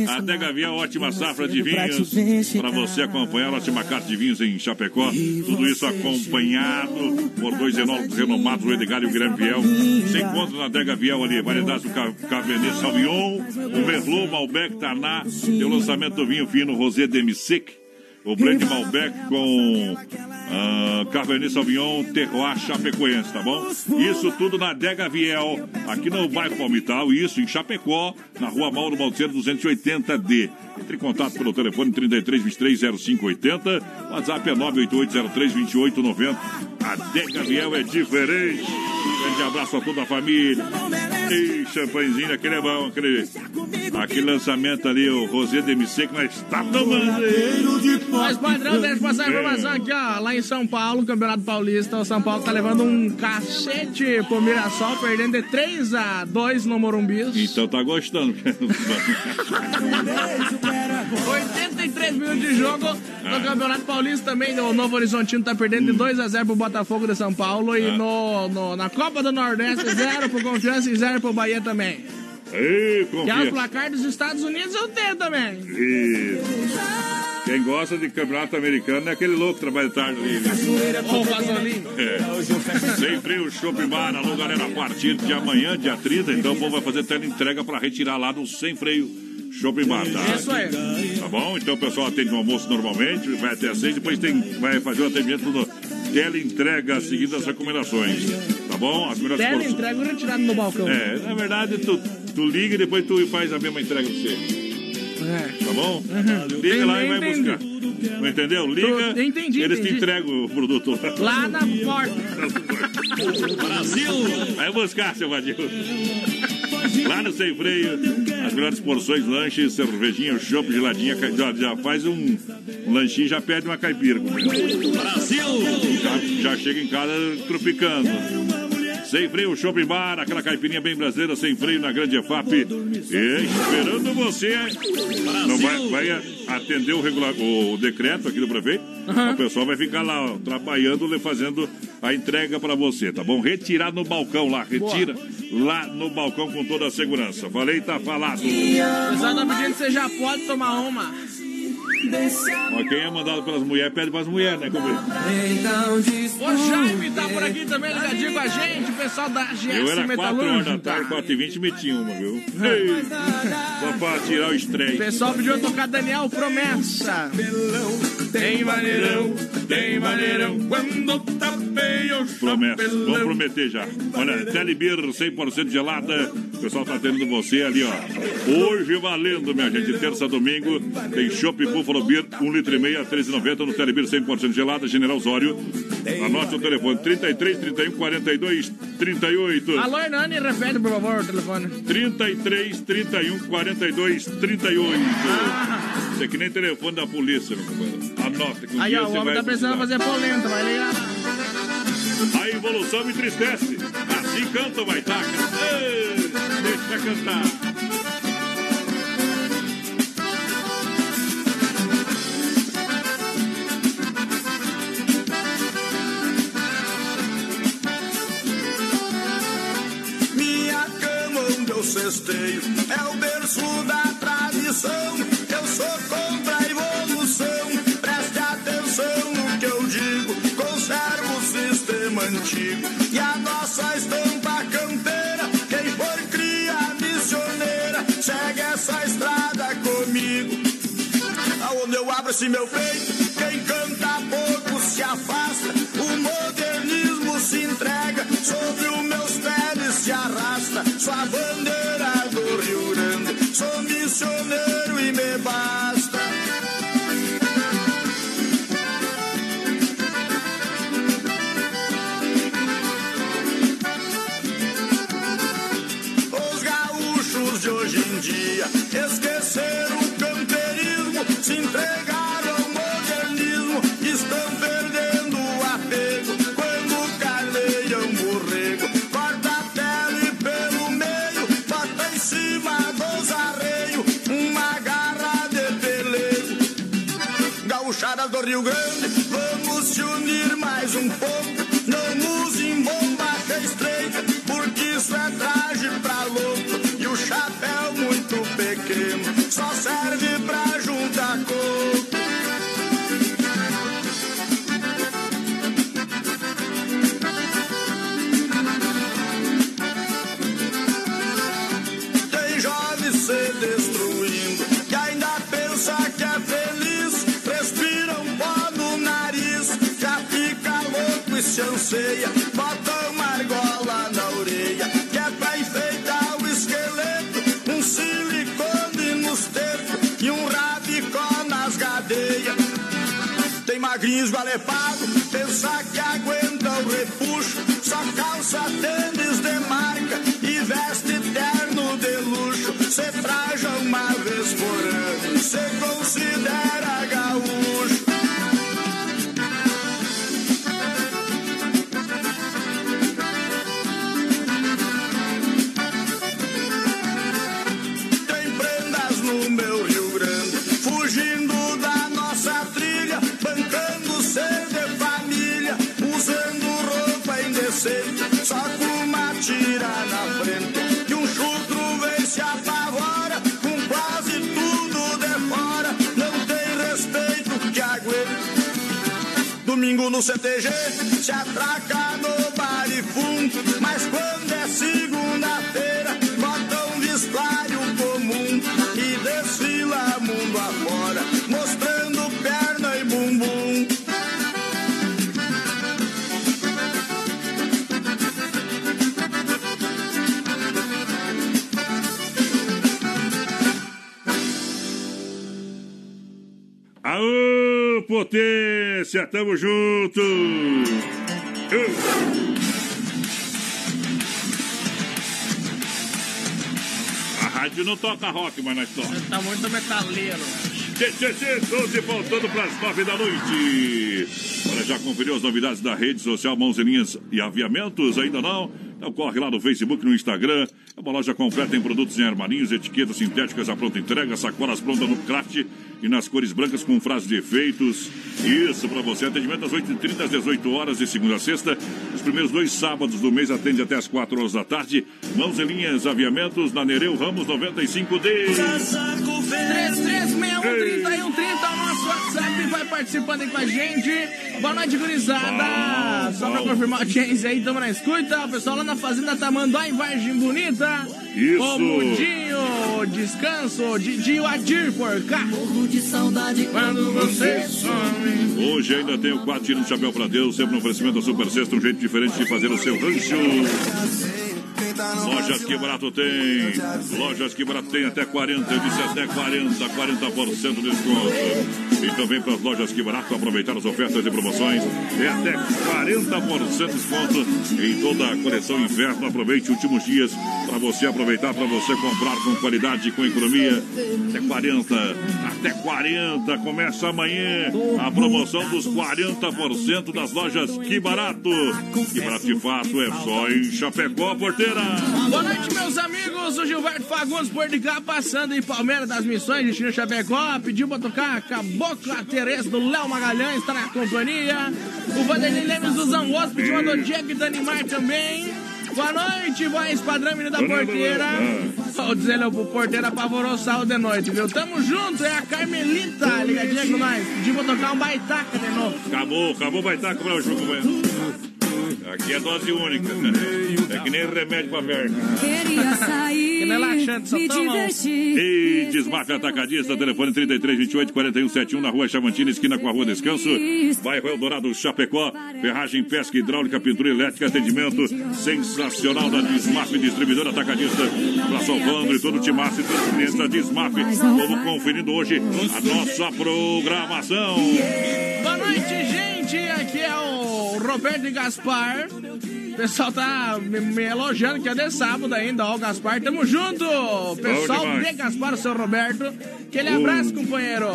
até Gaviel, ótima safra de vinhos para você acompanhar, ótima carta de vinhos em Chapecó. Tudo isso acompanhado por dois enólogos renomados, o Edgar e o Guilherme Viel. Você encontra na Adega Viel ali, variedades do Ca- Cabernet Sauvignon, o Merlot, Malbec, Tarná, e o lançamento do vinho fino Rosé Demi-Sec. O blend Malbec com ah, Cabernet Sauvignon Terroir Chapecoense, tá bom? Isso tudo na Adega Viel, aqui no bairro Palmital, isso em Chapecó, na rua Mauro Balseiro 280D. Entre em contato pelo telefone 33 23 0580, WhatsApp é 988 03 2890. Adega Viel é diferente. Grande abraço a toda a família. E champanhezinho, aquele é bom, aquele, aquele lançamento ali, o Rosé Demi-Sec, que nós está tomando. Mas, padrão, deixa eu passar a informação aqui, ó. Lá em São Paulo, Campeonato Paulista, o São Paulo tá levando um cacete pro Mirassol, perdendo de 3 a 2 no Morumbi. Então tá gostando. 83 minutos de jogo no Campeonato Paulista também. O Novo Horizontino tá perdendo de 2 a 0 pro Botafogo de São Paulo. E no, no- na Copa do Nordeste, 0 pro Confiança e 0 pro Bahia também. Ei, Que é o placar dos Estados Unidos eu tenho também. Isso. Quem gosta de campeonato americano é aquele louco que trabalha tarde ali. né? Ô, Pasolini. É. Sem frio, Shopping Bar. Alô, galera, a partir de amanhã, dia 30, então o povo vai fazer tela entrega para retirar lá do Sem Freio Shopping Bar, tá? Isso aí. Tá bom? Então o pessoal atende no almoço normalmente, vai até às seis, depois tem, vai fazer o atendimento no tela entrega seguindo as recomendações. Tá bom? As melhores Tela porções- entrega retirado no balcão. É, na verdade, tu, tu liga e depois tu faz a mesma entrega pra você. É. Tá bom? Liga lá e vai Entendi. buscar. Não entendeu? Liga. Tô- entendi, Eles te entendi. entregam o produto Lá na porta. Brasil! Vai buscar, seu vadio. Lá no Sem Freio, as melhores porções, lanches, cervejinha, chopp, geladinha, já, já faz um, um lanchinho já pede uma caipira. Brasil! Já, já chega em casa tropicando. Sem freio, shopping bar, aquela caipirinha bem brasileira, sem freio na grande EFAP. E esperando você. Não vai, vai atender o, regular, o decreto aqui do prefeito. O pessoal vai ficar lá, ó, trabalhando, fazendo a entrega para você, tá bom? Retirar no balcão lá, retira lá no balcão com toda a segurança. Falei, tá falado. Que você já pode tomar uma. Ó, quem é mandado pelas mulheres, pede pras mulheres, né, companheiro? O Jaime tá por aqui também ligadinho com a gente. O pessoal da GS Eu era 4 horas da tarde, 4 e 20 meti uma, viu? Ei, só pra tirar o O estresse. pessoal pediu tocar Daniel Promessa. Tem maneirão, tem maneirão. Quando tapei o Promessa, vamos prometer já. Olha, Telebir 100% gelada. O pessoal tá atendendo você ali, ó. Hoje valendo, minha gente. Terça, domingo, tem Chopp Buffalo Beer, 1 litro e meio a 13,90 no Telebir 100% gelada, General Osório. Anote o telefone, 33, 31, 42, 38. Alô, Hernani, repete, por favor, o telefone. 33, 31, 42, 38. Isso é que nem telefone da polícia, meu companheiro. Anota que um Aí, ó, o homem tá precisando fazer polenta, vai ligar. A evolução me entristece. Assim canta o Baitaca. Ei, Deixa cantar. Cesteio é o berço da tradição. Eu sou contra a evolução. Preste atenção no que eu digo. Conservo o sistema antigo e a nossa estampa canteira. Quem for cria missioneira, segue essa estrada comigo. Aonde eu abro esse meu peito, quem canta pouco se afasta. O modernismo se entrega, sobre se arrasta. Sua bandeira do Rio Grande, sou missioneiro e me basta. Rio se anseia. Bota uma argola na orelha, que é pra enfeitar o esqueleto. Um silicone nos terços e um rabicó nas gadeias. Tem magrinho esgualepado, pensa que aguenta o repuxo. Só calça tênis de marca e veste terno de luxo. Cê traja uma vez por ano, cê considera gaúcho. Domingo no CTG, se atraca no bar fundo. Mas quando é segunda-feira, bota um displaio comum e desfila mundo afora, mostrando perna e bumbum. Aô, potência, tamo junto! A rádio não toca rock, mas nós toca. Tá muito metaleiro. Tchê, tchê, tchê, 12 voltando para as 9 da noite. Olha, já conferiu as novidades da rede social Mãos e Linhas e Aviamentos? Ainda não? Então corre lá no Facebook, no Instagram. Uma loja completa em produtos em armarinhos, etiquetas sintéticas à pronta entrega, sacolas prontas no craft e nas cores brancas com frases de efeitos. Isso para você. Atendimento das 8h30 às 18 horas de segunda a sexta. Os primeiros dois sábados do mês atende até as 4 horas da tarde. Mãos e Linhas Aviamentos na Nereu Ramos 95D. 33613130 é o nosso WhatsApp. Vai participando aí com a gente. Boa noite, gurizada. Só pra confirmar a audiência aí, tamo na escuta. O pessoal lá na fazenda tá mandando em Vargem Bonita. Isso. O Mundinho, descanso, Didinho Adir por cá. Morro de saudade Quando você some. Hoje ainda tem o quatro tiro no chapéu pra Deus, sempre no oferecimento da Super Sexta, um jeito diferente de fazer o seu rancho. Lojas que barato tem. Lojas que barato tem até 40, eu disse até 40, 40% de desconto. E também para as lojas que barato aproveitar as ofertas e promoções. É até 40% de desconto em toda a coleção inverno. Aproveite últimos dias para você aproveitar, para você comprar com qualidade com economia. Até 40, até 40. Começa amanhã a promoção dos 40% das lojas Que Barato. Que Barato de fato é só em Chapecó, porteira. Boa noite, meus amigos. O Gilberto Fagundes por de cá, passando em Palmeiras das Missões, destino Chapecó. Pediu pra tocar Cabocla Tereza do Léo Magalhães, tá na companhia. O Vanderlei Lemes do Zangos pediu uma do Jack Danimar também. Boa noite, voz padrão, menino da porteira. Só dizendo pro porteiro apavorou o sábado de noite, viu? Tamo junto, é a Carmelita, ligadinha com nós. Pediu pra tocar um baitaca de novo. Acabou, acabou o baitaca para o jogo, velho. Aqui é dose única. É que nem remédio pra verga. Queria sair, Que não é laxante, só toma. E Desmafia Atacadista, telefone 33 28 41 71 na rua Chavantina, esquina com a rua Descanso. Bairro Eldorado, Chapecó. Ferragem, pesca hidráulica, pintura elétrica, atendimento sensacional da Desmaf, distribuidora atacadista. Abraço ao Vandro e todo o timaço e todos os clientes da Desmaf. Vamos conferindo hoje a nossa programação. Boa noite, gente. Aqui é o Roberto e Gaspar. O pessoal tá me, me elogiando que é de sábado ainda, ó, o Gaspar. Tamo junto! Pessoal de Gaspar, o seu Roberto. Aquele abraço, companheiro.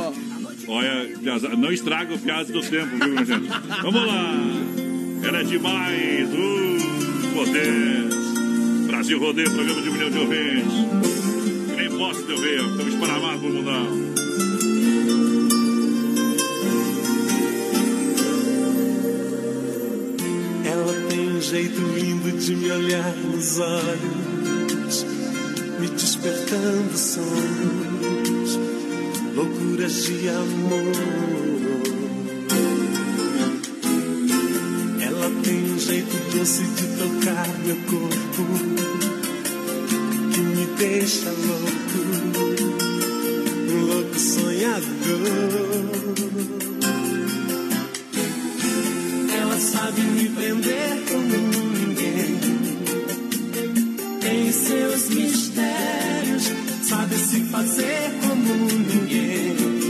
Olha, não estraga o piazza dos tempos, viu, minha gente? Vamos lá! Era demais! Uh, poder! Brasil Rodeio, programa de um milhão de ouvintes. Nem posso de ouvir, estamos esparramados pro mundão. Jeito lindo de me olhar nos olhos, me despertando sonhos, loucuras de amor. Ela tem um jeito doce de tocar meu corpo, que me deixa louco, um louco sonhador. Sabe me prender como ninguém. Tem seus mistérios, sabe se fazer como ninguém.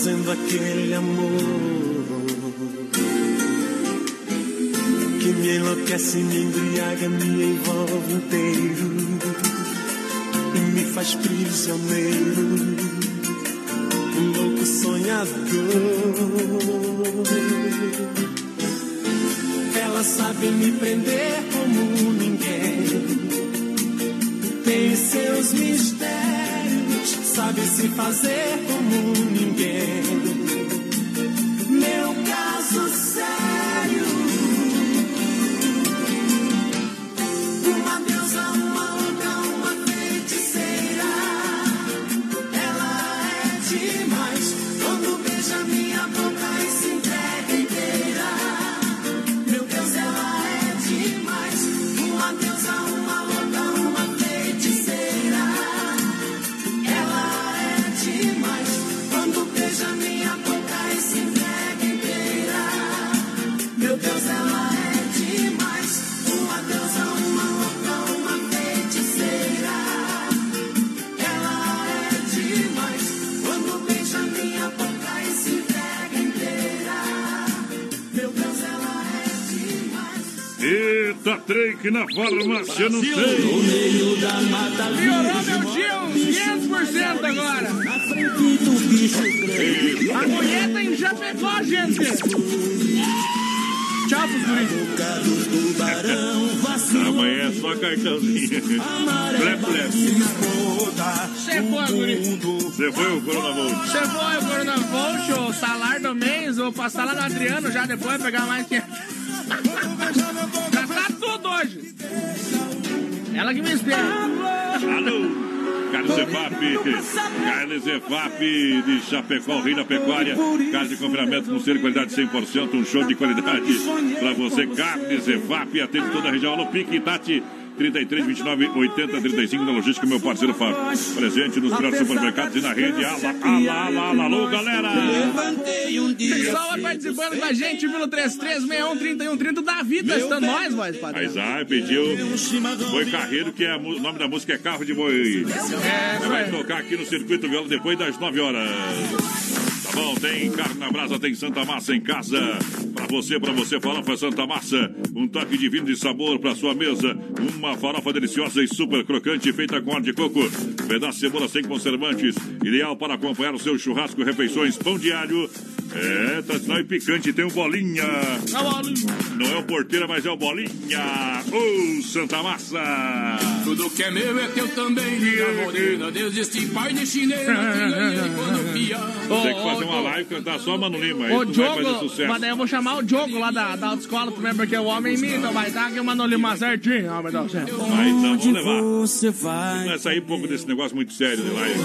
Fazendo aquele amor que me enlouquece, me embriaga, me envolve inteiro e me faz prisioneiro, um louco sonhador. Ela sabe me prender como ninguém. Tem seus mistérios, sabe se fazer trem que na farmácia não tem. No meio da mata Piorou meu dia uns 500% agora. A frente do bicho. A mulher tá tem Chapecó, gente. Tchau, Fuscuri. Amanhã é só cartãozinho. Flep, flep. Você foi, Guri. Você foi o Coronavolt. Você foi o Coronavolt, o salário do mês. Vou passar lá no Adriano já depois pegar mais que. Ela que me espera. Alô! Carlos Zefap, Carlos Zefap de Chapecó, Rei da Pecuária, carne de confinamento com ser de qualidade 100%, um show de qualidade para você, Carnes Zefap, atende toda a região, alô Pique, Tati, 33, 29, 80, 35 na logística, meu parceiro Fábio. Presente nos grandes supermercados e na rede. Ala, ala, ala, ala, alô, galera! Pessoal vai participando com a gente pelo 33613130 da vida, está nós, voz padrão. Mas ah, pediu Boi Carreiro, que é, o nome da música é Carro de Boi. É, Vai foi. tocar aqui no Circuito Viola depois das 9 horas. Tá bom, tem carne na brasa, tem Santa Massa em casa. Pra você, pra você, farofa Santa Massa. Um toque divino de sabor pra sua mesa. Uma farofa deliciosa e super crocante, feita com óleo de coco. Pedaço de cebola sem conservantes. Ideal para acompanhar o seu churrasco, refeições, pão diário. É, tradicional e picante, tem o bolinha. Não é o porteira, mas é o bolinha. Ô, Santa Massa! Tudo que é meu é teu também, minha morena. Desde este pai de chinês, te ganhei quando pião. Tem que fazer uma live e cantar só Mano Lima. Fazer Diogo, mas daí eu vou chamar o Diogo lá da, da autoescola também, porque o homem imita, vai dar aqui o Manolima certinho. Ah, certo. Mas então, vamos levar. Vai sair um pouco desse negócio muito sério de live.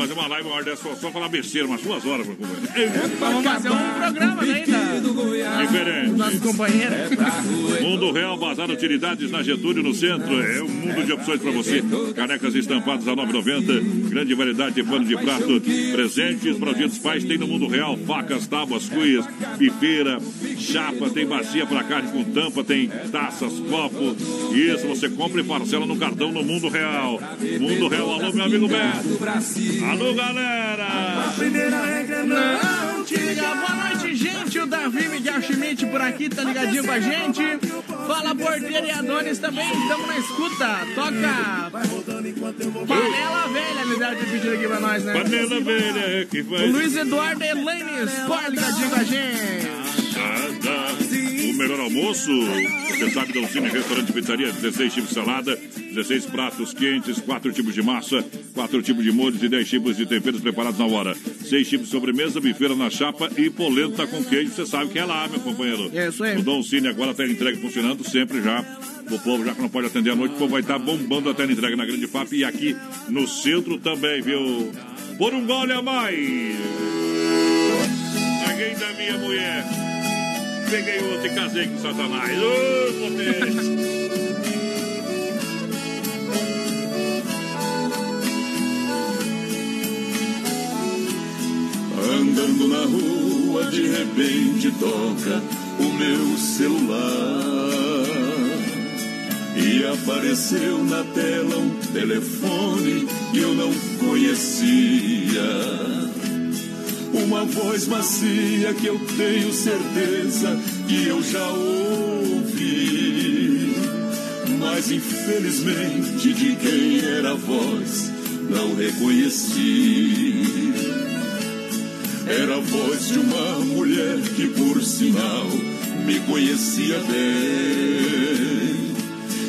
Fazer uma live uma hora dessa, só, só falar besteira, umas duas horas, meu companheiro. Vamos fazer um programa daí da... Diferente. Nosso companheiro. Mundo Real, Bazar Utilidades na Getúlio, no centro. É um mundo de opções para você. Canecas estampadas a 9,90. Grande variedade de pano de prato. Presentes para os dos pais tem no Mundo Real. Facas, tábuas, cuias, pifeira, chapa. Tem bacia para carne com tampa. Tem taças, copos. Isso, você compra e parcela no cartão no Mundo Real. Mundo Real, alô, meu amigo Beto. Alô, galera. Primeira regra não te liga. Boa noite, gente. O Davi Miguel Schmidt por aqui, tá ligadinho com a gente. Fala Porteira e Adonis também, estamos na escuta. Toca Panela Velha, me deram de pedir aqui pra nós, né? Panela Velha, que vai. Luiz Eduardo Elaine Sport ligadinho com a gente. Melhor almoço, você sabe, Dolcine Restaurante Pizzaria, 16 tipos de salada, 16 pratos quentes, 4 tipos de massa, 4 tipos de molhos e 10 tipos de temperos preparados na hora. 6 tipos de sobremesa, bifeira na chapa e polenta com queijo. Você sabe que é lá, meu companheiro. É isso aí. O Dolcine agora tem entrega funcionando sempre já. O povo já que não pode atender à noite, o povo vai estar bombando a tela entrega na Grande FAP e aqui no centro também, viu? Por um gole a mais. Paguei da minha mulher. Peguei outro e casei com Satanás. Ô, potência. Andando na rua, de repente toca o meu celular. E apareceu na tela um telefone que eu não conhecia. Uma voz macia que eu tenho certeza que eu já ouvi. Mas infelizmente de quem era a voz não reconheci. Era a voz de uma mulher que, por sinal, me conhecia bem.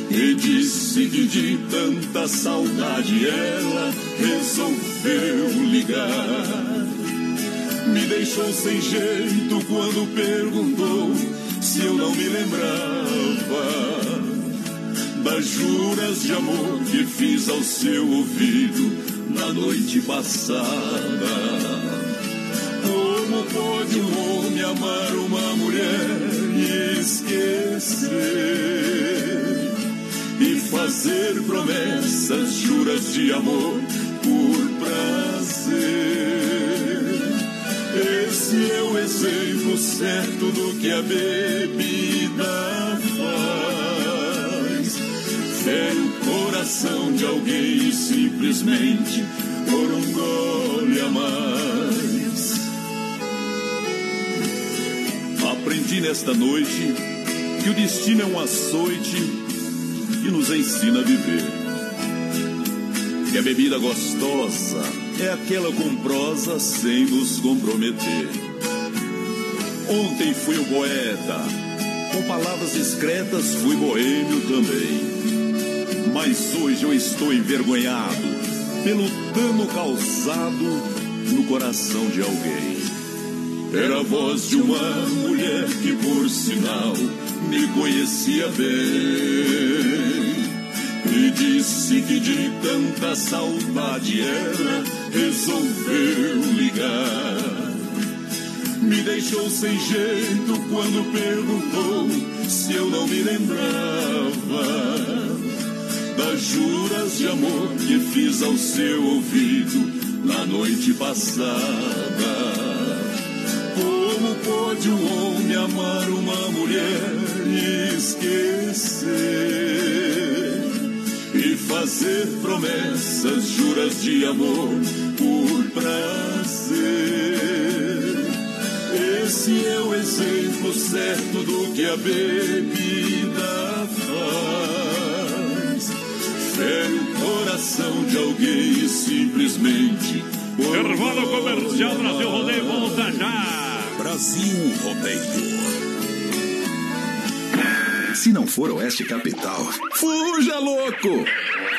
E disse que de tanta saudade ela resolveu ligar. Me deixou sem jeito quando perguntou se eu não me lembrava das juras de amor que fiz ao seu ouvido na noite passada. Como pode um homem amar uma mulher e esquecer? E fazer promessas, juras de amor por prazer. O exemplo certo do que a bebida faz. Fere o coração de alguém simplesmente por um gole a mais. Aprendi nesta noite que o destino é um açoite que nos ensina a viver. Que a bebida gostosa é aquela com prosa sem nos comprometer. Ontem fui o poeta, com palavras discretas fui boêmio também. Mas hoje eu estou envergonhado pelo dano causado no coração de alguém. Era a voz de uma mulher que, por sinal, me conhecia bem. E disse que de tanta saudade ela resolveu ligar. Me deixou sem jeito quando perguntou se eu não me lembrava das juras de amor que fiz ao seu ouvido na noite passada. Como pode um homem amar uma mulher e esquecer? Fazer promessas, juras de amor por prazer. Esse é o exemplo certo do que a bebida faz. Fere o coração de alguém e simplesmente. Intervalo comercial Brasil Rodeio, volta já. Brasil Rodeio. Se não for Oeste Capital, fuja louco!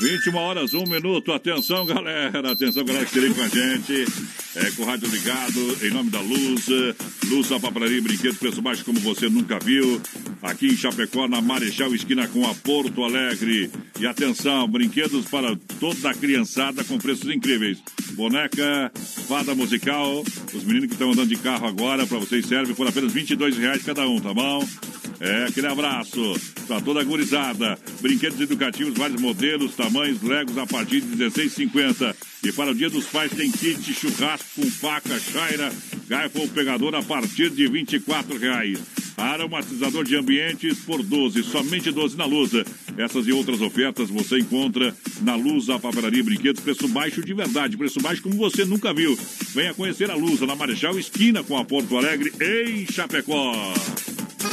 21 horas, 1 minuto. Atenção, galera. Atenção, galera que esteja com a gente. É, com o rádio ligado, em nome da Luz. Luz, a papelaria brinquedos, preço baixo como você nunca viu. Aqui em Chapecó, na Marechal, esquina com a Porto Alegre. E atenção, brinquedos para toda a criançada com preços incríveis. Boneca, fada musical. Os meninos que estão andando de carro agora, para vocês serve por apenas 22 reais cada um, tá bom? É, aquele abraço para toda a gurizada. Brinquedos educativos, vários modelos, tamanhos, legos a partir de 16,50. E para o Dia dos Pais tem kit churrasco com faca, chaira, garfo ou pegador a partir de 24 reais. Aromatizador de ambientes por 12, somente 12 na Lusa. Essas e outras ofertas você encontra na Lusa Papelaria e Brinquedos, preço baixo de verdade, preço baixo como você nunca viu. Venha conhecer a Lusa na Marechal Esquina com a Porto Alegre em Chapecó.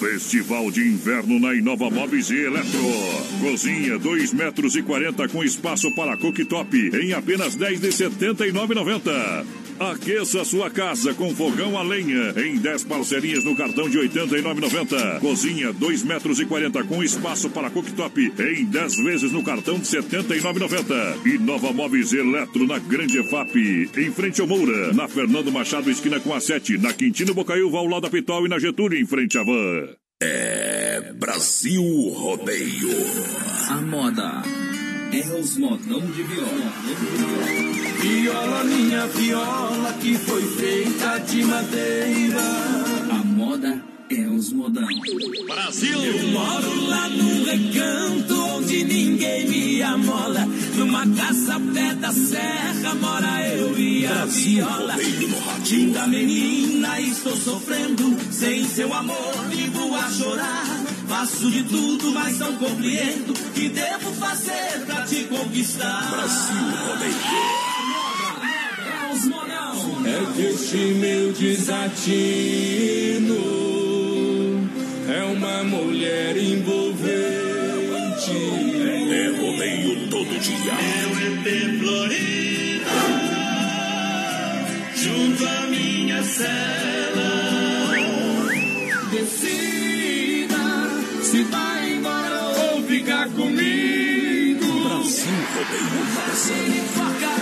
Festival de Inverno na Inova Móveis e Eletro. Cozinha 2 metros e 40 com espaço para cooktop em apenas 10 de 79,90. Aqueça sua casa com fogão a lenha em 10 parcelinhas no cartão de 89,90. Cozinha 2 metros e 40 com espaço para cooktop em 10 vezes no cartão de 79,90. Inova Móveis e Eletro na Grande EFAP, em frente ao Moura, na Fernando Machado esquina com a 7, na Quintino Bocaiúva ao lado da Pitol e na Getúlio em frente à Van. É Brasil Rodeio. A moda é os modão de viola. Viola, minha viola, que foi feita de madeira. A moda é os modão. Brasil! Eu moro lá num recanto onde ninguém me amola. Numa casa ao pé da serra mora eu e a viola. Linda menina, estou sofrendo. Sem seu amor, vivo a chorar. Faço de tudo, mas não compreendo. O que devo fazer pra te conquistar? Brasil Rodeio. É. É que este meu desatino é uma mulher envolvente. É rodeio todo dia. Meu ET Florida, junto à minha cela. Decida se vai embora ou ficar comigo. Brasil Rodeio.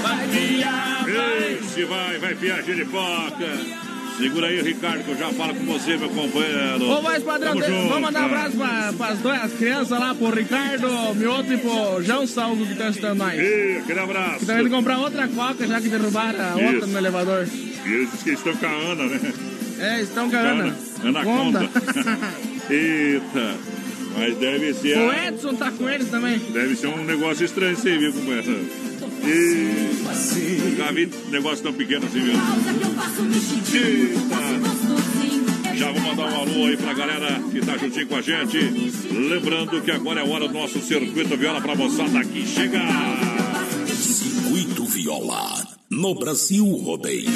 Vai viajar, vai. Se vai, vai piar giripoca. Segura aí, Ricardo, que eu já falo com você, meu companheiro. Ô, mais padrão, Tamo junto, vamos mandar um abraço pra, pras duas crianças lá, pro Ricardo Mioto e pro João Salvo que estão estudando nós. Ih, aquele abraço. Estão indo comprar outra coca, já que derrubaram a outra no elevador. E eles que estão com a Ana, né? É, estão com a Ana. Anaconda. Eita. Mas deve ser. O Edson tá com eles também. Deve ser um negócio estranho isso aí, viu, companheiro? E... Nunca vi negócio tão pequeno assim, viu? Eita. Já vou mandar um alô aí pra galera que tá juntinho com a gente. Lembrando que agora é hora do nosso circuito viola pra moçada que chega. Circuito Viola. No Brasil Rodeio.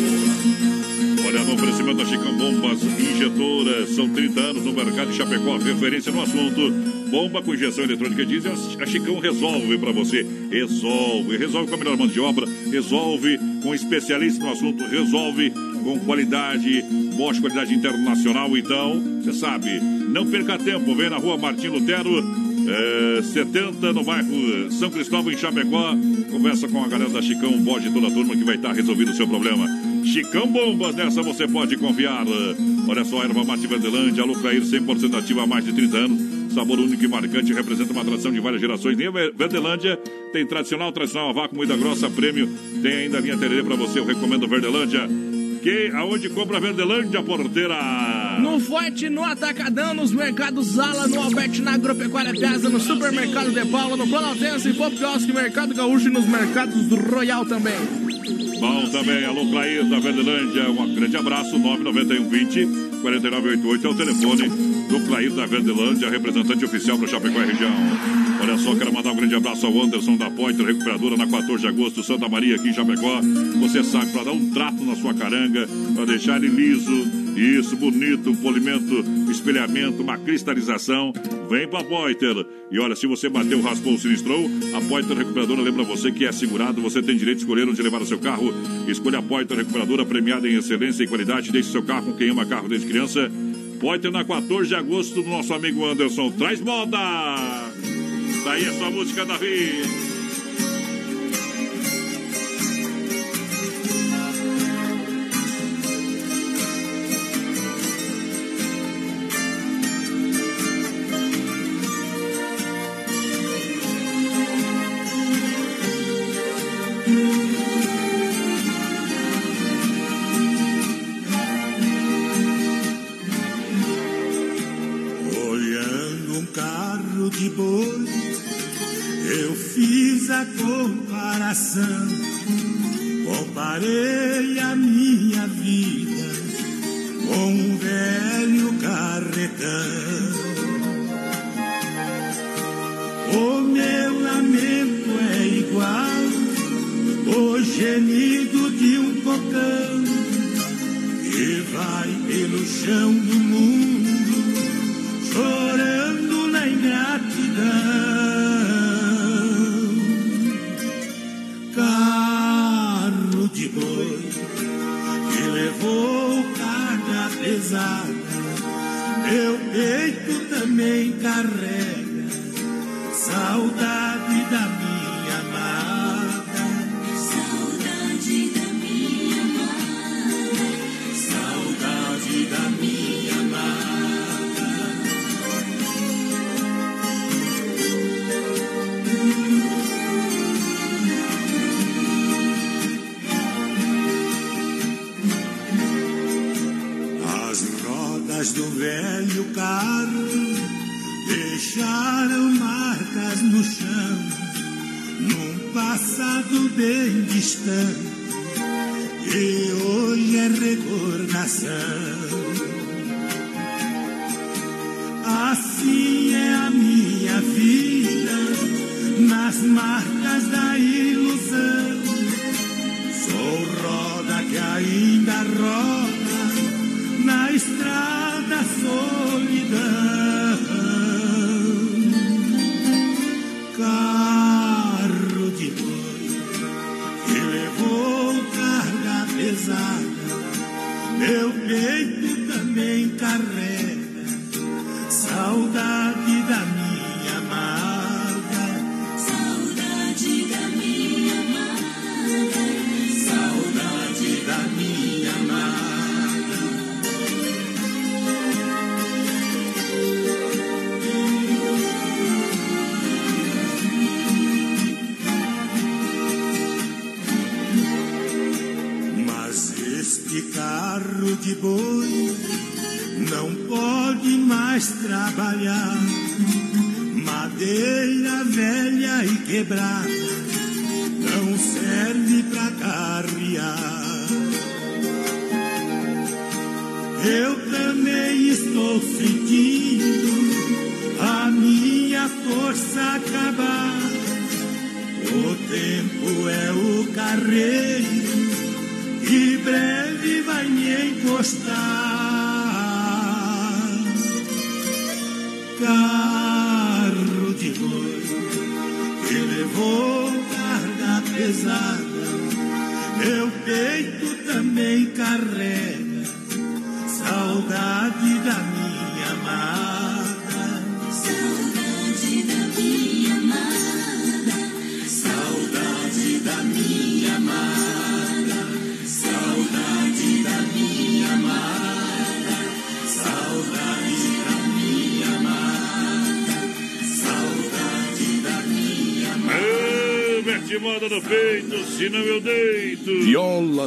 Olha, no oferecimento da Chicão Bombas Injetoras. São 30 anos no mercado de Chapecó. Referência no assunto. Bomba com injeção eletrônica diesel. A Chicão resolve para você. Resolve. Resolve com a melhor mão de obra. Resolve com especialista no assunto. Resolve com qualidade. Bosch, qualidade internacional. Então, você sabe. Não perca tempo. Vem na rua Martim Lutero. É, 70 no bairro São Cristóvão, em Chapecó. Conversa com a galera da Chicão, bode toda a turma que vai estar resolvido o seu problema. Chicão Bombas, nessa você pode confiar. Olha só, erva mate Verdelândia, Alucrair 100% ativa há mais de 30 anos. Sabor único e marcante, representa uma tradição de várias gerações. Nem Verdelândia tem tradicional, tradicional, a vácuo, moída grossa, prêmio. Tem ainda a linha tererê para você, eu recomendo Verdelândia. Que, aonde compra Verdelândia, porteira? No Forte, no Atacadão, nos mercados Zala, no Alberti, na Agropecuária Piazza, no Supermercado de Paula, no Planaltense, Pop Mercado Gaúcho e nos mercados do Royal também. Bom também, alô Clair da Verdelândia, um grande abraço, 99120 4988 é o telefone do Clair da Verdelândia, representante oficial para Chapecó e região. Olha só, quero mandar um grande abraço ao Anderson da Pointer Recuperadora na 14 de agosto, Santa Maria, aqui em Chapecó. Você sabe, para dar um trato na sua caranga, para deixar ele liso, isso, bonito, um polimento, espelhamento, uma cristalização. Vem pra Poiter. E olha, se você bateu, raspou, sinistrou, a Poiter Recuperadora lembra você que é segurado, você tem direito de escolher onde levar o seu carro. Escolha a Poiter Recuperadora, premiada em excelência e qualidade. Deixe seu carro com quem ama carro desde criança. Poiter na 14 de agosto, do nosso amigo Anderson. Traz moda! Daí a sua música. Olhando comparação. Comparei pesada, meu peito também carrega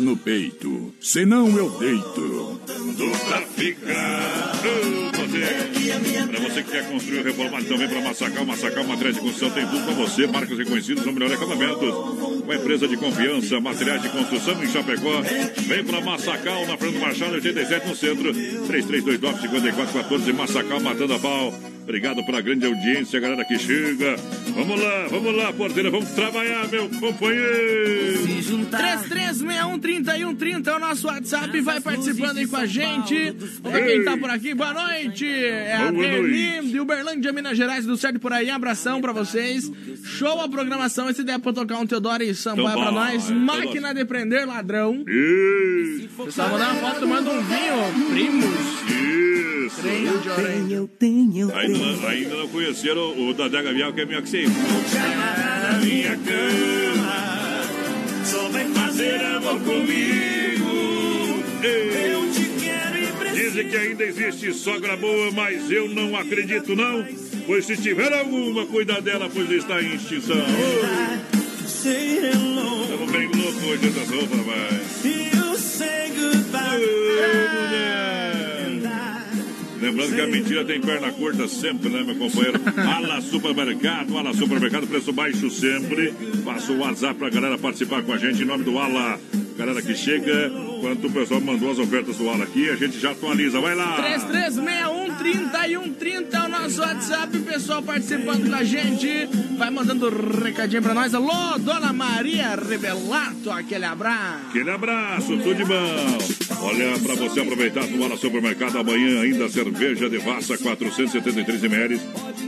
No peito, senão eu deito. Pra ficar. Ô, Para você que quer construir reformar, vem para Massacal. Massacal, materiais de construção, tem tudo para você. Marcas reconhecidas no melhor acabamentos. Uma empresa de confiança, materiais de construção em Chapecó. Vem para Massacal, na frente do Marchal, 87 no centro. 3329-5414 Massacal, matando a pau. Obrigado pela grande audiência, galera que chega. Vamos lá, vamos lá, porteira, vamos trabalhar, meu companheiro. 3361-3130 é o nosso WhatsApp. Vai participando aí com a gente. Vamos ver quem tá por aqui. Boa noite. É a Boa Berlim de Uberlândia, Minas Gerais. Do certo por aí. Abração pra vocês. Show a programação. Esse ideia pra tocar um Teodoro e Sampaio Então pra nós. Máquina de prender ladrão. Isso. Pessoal, mandar uma foto, manda um vinho. Primos. Isso. Trem de orange. Eu tenho. Ainda, não- ainda não conheceram o, o Dadé Gavial, que é melhor que você. Na minha cama, só vai fazer amor comigo. Eu te quero e Dizem que ainda existe sogra boa, mas eu não acredito não. Pois se tiver alguma, cuida dela, pois está em extinção. Estamos bem loucos hoje dessa roupa, vai. Ô, mulher. Lembrando que a mentira tem perna curta sempre, né, meu companheiro? Ala Supermercado, Ala Supermercado, preço baixo sempre. Passa o WhatsApp pra galera participar com a gente em nome do Ala. Galera que chega, quando o pessoal mandou as ofertas do Ala aqui, a gente já atualiza. Vai lá! 3361-3130 é o nosso WhatsApp. Pessoal participando com a gente. Vai mandando recadinho pra nós. Alô, Dona Maria Revelato. Aquele abraço. Aquele abraço, tudo de bom. Olha, para você aproveitar no Ala Supermercado amanhã, ainda cerveja de Vassa 473 ml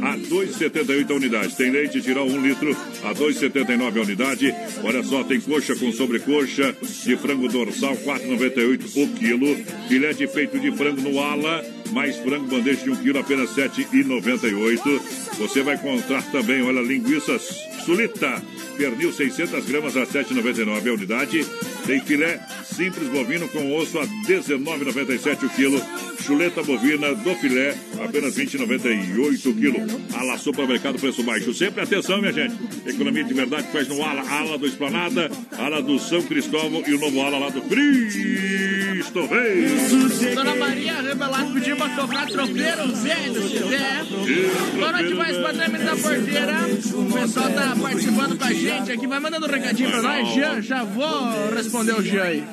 a 2,78 a unidade. Tem leite tirar 1 litro a 2,79 a unidade. Olha só, tem coxa com sobrecoxa de frango dorsal 4,98 o quilo. Filé de peito de frango no Ala, mais frango bandeja de 1 quilo apenas 7,98. Você vai encontrar também, olha, linguiças sulita. Pernil 600 gramas a 7,99 a unidade. Tem filé simples bovino com osso a 19,97 o quilo. Chuleta bovina do filé apenas 20,98 o quilo. Ala Supermercado, preço baixo. Sempre atenção, minha gente. Economia de verdade faz no Ala. Ala do Esplanada, Ala do São Cristóvão e o novo Ala lá do Cristo Rei. Dona Maria Revelato pediu pra tocar tropeiro velho, se quiser. Boa noite, mais padrão da porteira. O pessoal tá participando com a gente aqui. Vai mandando um recadinho pra nós, Jean. Já vou responder o Jean aí.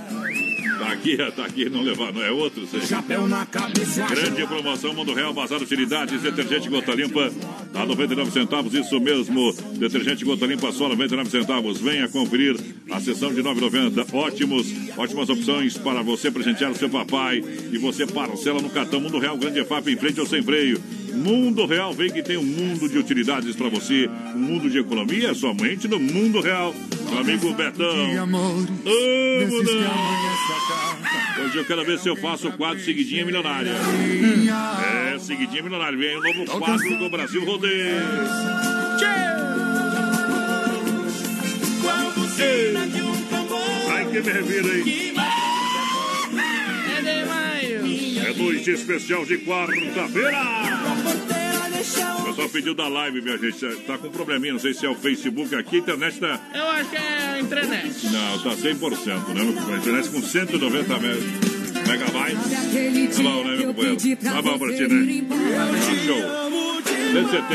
Tá aqui, tá aqui, não levar, não é outro. Sei. Chapéu na cabeça. Grande promoção Mundo Real, Bazar Utilidades, detergente gota limpa a 99 centavos, isso mesmo. Detergente gota limpa só 99 centavos. Venha conferir a sessão de 9,90. Ótimos, ótimas opções para você presentear o seu papai e você parcela no cartão Mundo Real Grande EFAP em frente ou sem freio. Mundo Real, vem que tem um mundo de utilidades para você, um mundo de economia somente no Mundo Real. Meu amigo Betão. Mudão. Hoje eu quero ver se eu faço o quadro Seguidinha Milionária. É, Seguidinha Milionária. Vem o novo quadro do Brasil Rodeio. Ei. Ai que me revira aí. É demais. É noite especial de quarta-feira. O pessoal pediu da live, minha gente. Tá com um probleminha, não sei se é o Facebook aqui, a internet tá. Eu acho que é a internet. Não, tá 100%, né? meu companheiro? A internet com 190 me- megabytes. Tá bom, né, meu companheiro? Tá bom pra ti, né? Tá show. 170.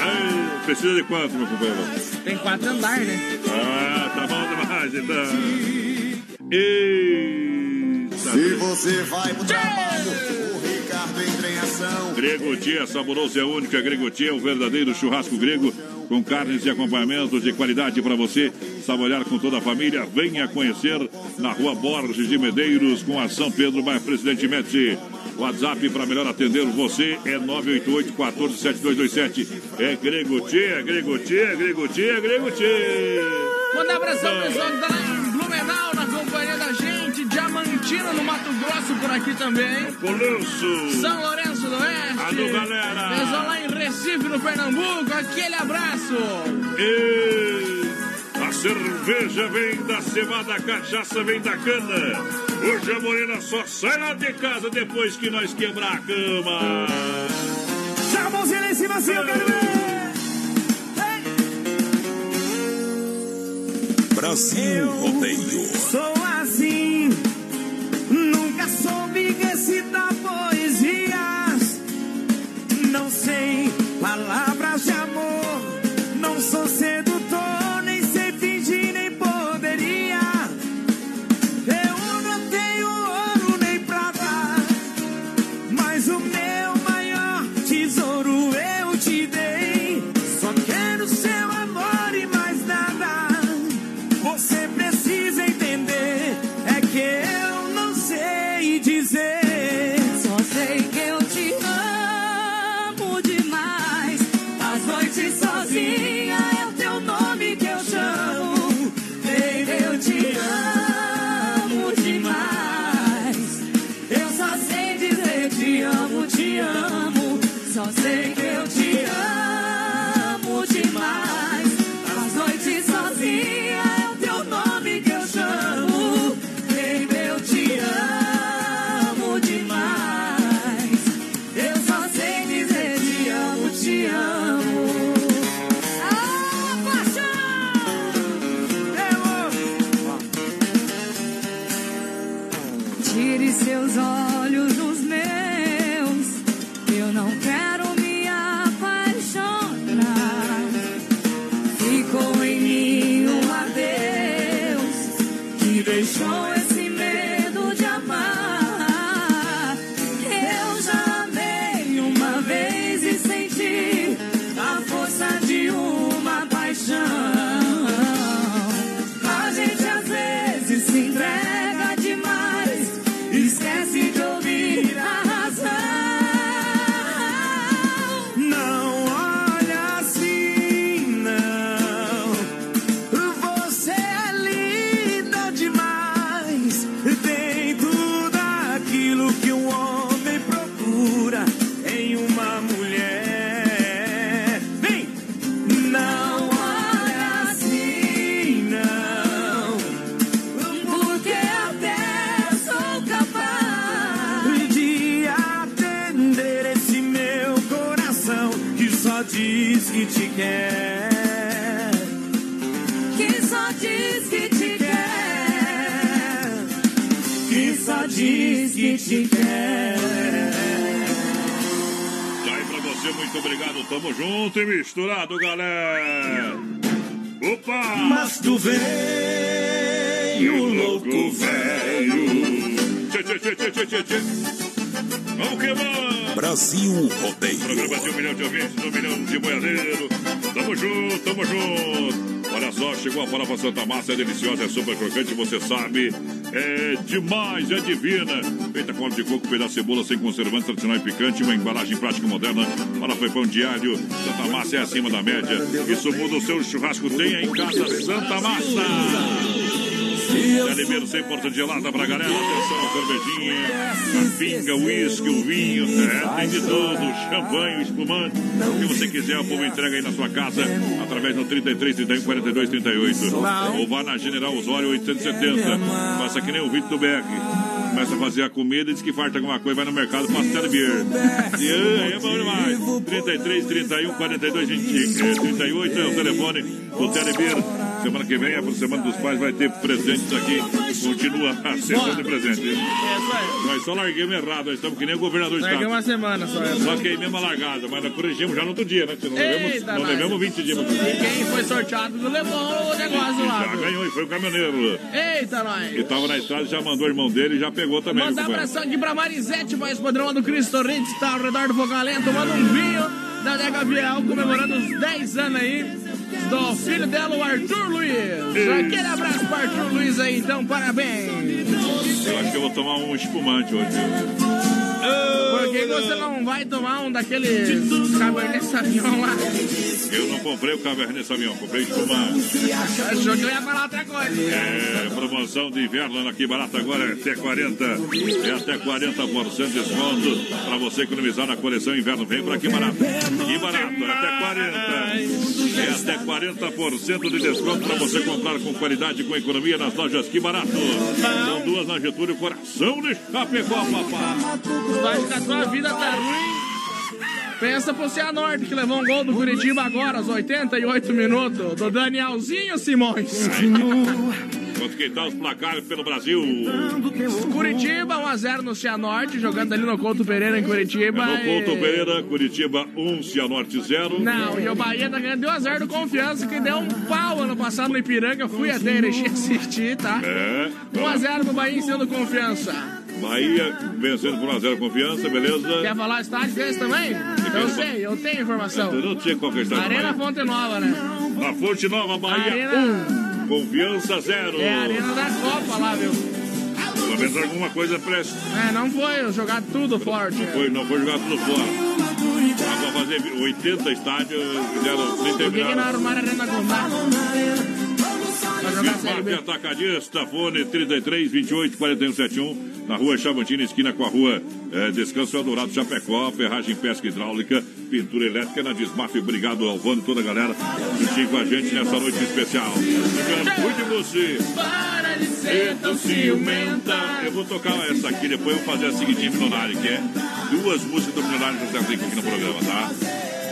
Ai, precisa de quanto, meu companheiro? Tem quatro andar, né? Ah, tá bom demais, então. Eita. Se você vai pro trabalho, o Ricardo entra em ação. Grego Tia, saboroso é única. Grego Tia, o verdadeiro churrasco grego, com carnes e acompanhamentos de qualidade para você saborear com toda a família. Venha conhecer na rua Borges de Medeiros, com a São Pedro, bairro Presidente Médici. WhatsApp para melhor atender você é 988 14 7227. É Grego Tia, Grego Tia, Grego Tia, Grego Tia. Mandar abração pessoal que tá lá Blumenau, na companhia da gente. Diamantina, no Mato Grosso, por aqui também. Colosso. São Lourenço do Oeste. Alô, galera. Pessoal lá em Recife, no Pernambuco. Aquele abraço. E a cerveja vem da cevada, a cachaça vem da cana. Hoje a morena só sai lá de casa depois que nós quebrar a cama. Já a mãozinha lá em cima assim, eu quero ver. Brasil Rodeio. Sou assim, nunca soube recitar poesias, não sei falar. Diz que te quer. Tá aí pra você, muito obrigado. Tamo junto e misturado, galera. Opa! Mas tu veio, louco velho. Tchê, tchê, tchê, tchê, tchê, tchê. Vamos queimar! Brasil Rodeio. Programa de um milhão de ouvintes, um milhão de boiadeiro. Tamo junto, tamo junto. Só, chegou a farofa Santa Massa, é deliciosa, é super crocante, você sabe. É demais, é divina. Feita com óleo de coco, pedaço de cebola, sem conservante, tradicional e picante, uma embalagem prática moderna. E pão diário. Santa Massa é acima da média. Isso muda o seu churrasco. Tenha em casa Santa Massa. Telemeiro 100% gelada pra galera. Atenção, a cervejinha, a pinga, o uísque, o vinho. É, tem de tudo. Champanhe, espumante. O que você quiser, o povo entrega aí na sua casa. Através do 33, 31, 42, 38. Ou vá na General Osório 870. Faça que nem o Vitor do BR. Começa a fazer a comida, diz que falta alguma coisa, vai no mercado, passa Telebeer. E aí é bom demais. 33, 31, 42, 20, é, 38 é o telefone do Telebeer. Semana que vem, é a Semana dos Pais, vai ter presentes aqui. Continua a sessão de presentes. É isso aí. Nós só larguemos errado, nós estamos que nem o governador do Larguei uma semana só. é. Só que aí mesmo a largada, mas nós corrigimos já no outro dia, né? Não Eita, não nós. levamos 20 dias E quem foi sorteado não levou o negócio lá. Já ganhou e foi o caminhoneiro. Eita, nós. Que tava na estrada, já mandou o irmão dele e já pegou também. Mandar abração aqui pra Marisete, voz padrão do Cristo Ritz, tá ao redor do Fogalento, tomando um vinho da Dega Viel, comemorando os 10 anos aí do filho dela, o Arthur Luiz. Aquele abraço pro Arthur Luiz aí, então, parabéns. Eu acho que eu vou tomar um espumante hoje. Por que você não vai tomar um daqueles Cabernet Sauvignon lá? Eu não comprei o Cabernet Sauvignon, comprei espumante. Achou que eu ia falar outra coisa. É, promoção de inverno aqui barata agora é até 40, é até 40% de desconto para você economizar na coleção inverno. Vem para aqui barato. Que barato, é até 40. É até 40% de desconto para você comprar com qualidade e com economia nas lojas Que Barato. São duas na Getúlio, coração de Chapecó, papai. Vai que a tua vida tá ruim. Pensa pro Cianorte que levou um gol do Curitiba agora, aos 88 minutos, do Danielzinho Simões. Quanto que tá os placares pelo Brasil? Curitiba 1x0 no Cianorte, jogando ali no Couto Pereira em Curitiba. No Couto e- Pereira, Curitiba 1, Cianorte 0. Não, e o Bahia tá ganhando de 1x0 do Confiança, que deu um pau ano passado no Ipiranga. Fui até Erechim assistir, tá? É. 1x0 pro Bahia em cima do Confiança. Bahia vencendo por 1x0 confiança, beleza? Quer falar estádio desse também? Eu sei, eu tenho informação. Eu não sei qual que é o estádio Arena. Fonte Nova, né? Na Fonte Nova, Bahia Arena- 1, confiança 0. É a arena da Copa lá, viu? Pelo menos alguma coisa presta. É, não foi jogar tudo forte. Não foi, não foi jogar tudo fora. Dá pra fazer 80 estádios, fizeram, nem Por que, que não arrumaram a Arena Condá? B. Atacadista, fone 33 28 41 71. na rua Chavantina, esquina com a rua é, Descanso Eldorado, Chapecó, ferragem pesca hidráulica, pintura elétrica na Desmaf. Obrigado ao Vano, toda a galera que com a gente nessa noite especial. Cuide de você. Para de ser tão ciumenta. Eu vou tocar essa aqui, depois eu vou fazer a seguinte milionária, que é duas músicas do milionário que eu aqui no programa, tá?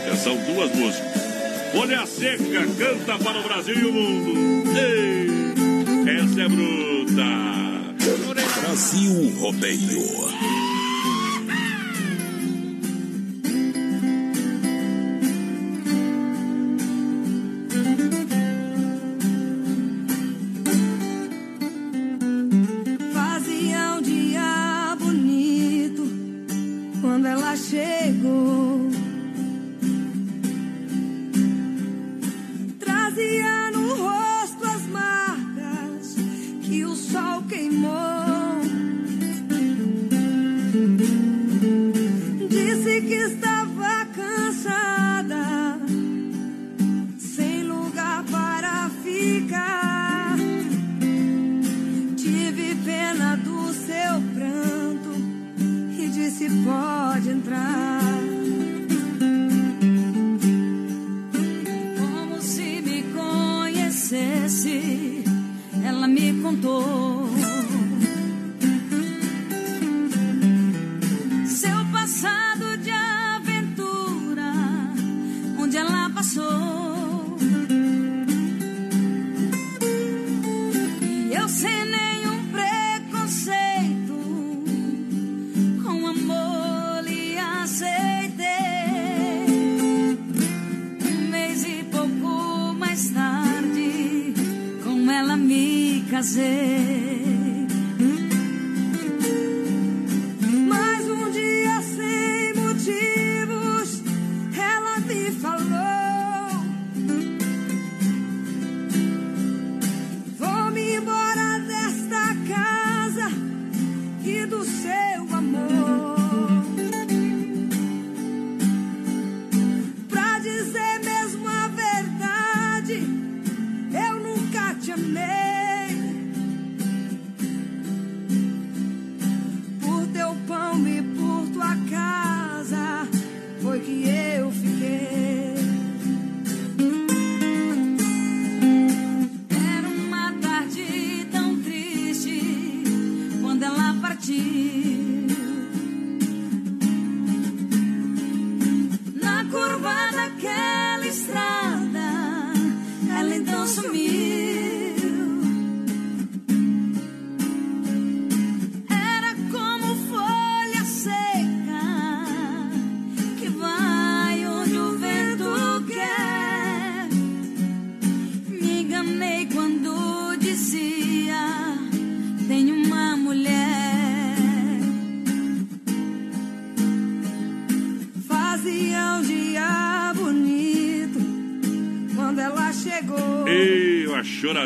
Já são duas músicas. Folha Seca canta para o Brasil e o mundo. Ei, essa é bruta. Brasil Rodeio.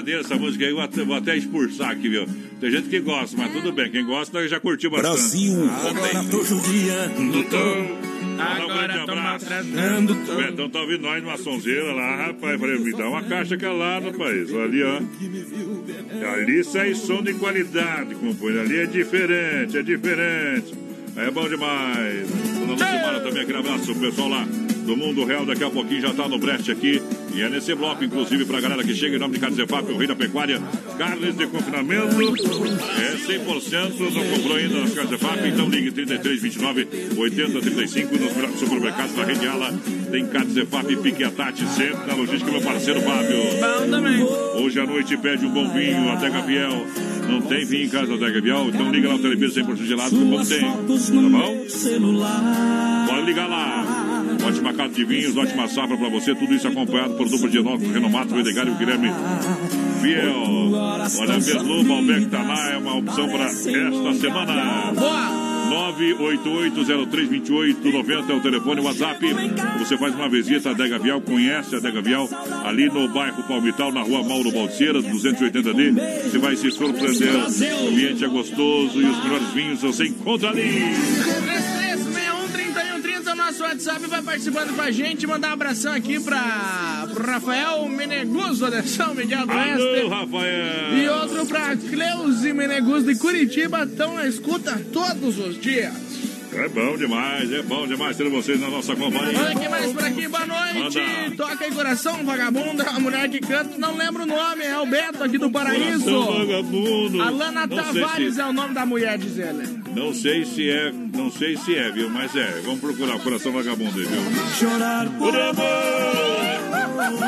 Choradeira essa música aí, eu vou até, vou até expulsar aqui, viu? Tem gente que gosta, mas tudo bem. Quem gosta já curtiu bastante. Brasil Agora todo dia. Agora tô O maltratando Betão tá ouvindo nós numa sonzeira lá, rapaz. Falei, me dá uma caixa que é lá, rapaz. Ali, ó. Ali sai som de qualidade, companheiro. Ali é diferente, é diferente. É bom demais. Dona Lucimara também, aquele abraço, o pessoal lá do Mundo Real. Daqui a pouquinho já tá no brete aqui. E é nesse bloco, inclusive, pra galera que chega em nome de Carnes Efap, o rei da pecuária. Carnes de confinamento. É 100%. Não comprou ainda nas Carnes Efap, então ligue 33, 29, 80, 35 nos melhores supermercados da Rede Ala. Tem Carnes Efap, Pique Atati, sempre na logística, meu parceiro Fábio. Bom também. Hoje à noite pede um bom vinho, Adega Fiel. Não tem vinho em casa da Fiel? Então liga lá no televisor 100% gelado que o bom tem. Tá bom? Pode ligar lá. Ótima carta de vinhos, ótima safra pra você. Tudo isso acompanhado por dupla de enólogo, renomato, o Edgar e o Guilherme Fiel. Olha, Berlu, Malbec Taná é uma opção para esta semana. Boa! 988032890 é o telefone, o WhatsApp. Você faz uma visita à Adega Vial, conhece a Adega Vial, ali no bairro Palmital, na rua Mauro Balseiras, 280D. Você vai se surpreender. O ambiente é gostoso e os melhores vinhos você encontra ali. Nosso WhatsApp, vai participando com a gente. Mandar um abração aqui pra, pro Rafael Meneguso de São Miguel do Alô, Oeste. Rafael. E outro pra Cleusi Meneguso de Curitiba. Estão na escuta todos os dias. É bom demais, é bom demais ter vocês na nossa companhia. Olha quem mais por aqui, boa noite. Manda. Toca aí coração, vagabundo. A mulher que canta, não lembro o nome, é o Beto aqui do Paraíso. Coração vagabundo. Alana Não Tavares se- é o nome da mulher, diz ela. Não sei se é, não sei se é, viu? Mas é. Vamos procurar o coração vagabundo aí, viu? Chorar por amor.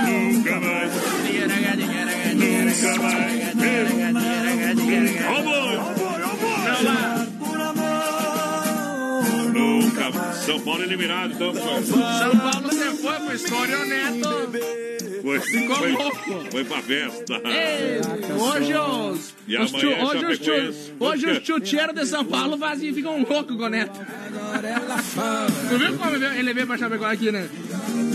Nunca mais. Nunca mais. Nunca mais. São Paulo eliminado, então. pô. São Paulo você foi pro História Neto. Foi, Ficou foi, louco. foi pra festa. Ei, hoje os, E os, é hoje os, chu- hoje os chuteiros de São Paulo vazios ficam loucos com o Neto. Tu viu como ele veio- pra Chapecó aqui, né?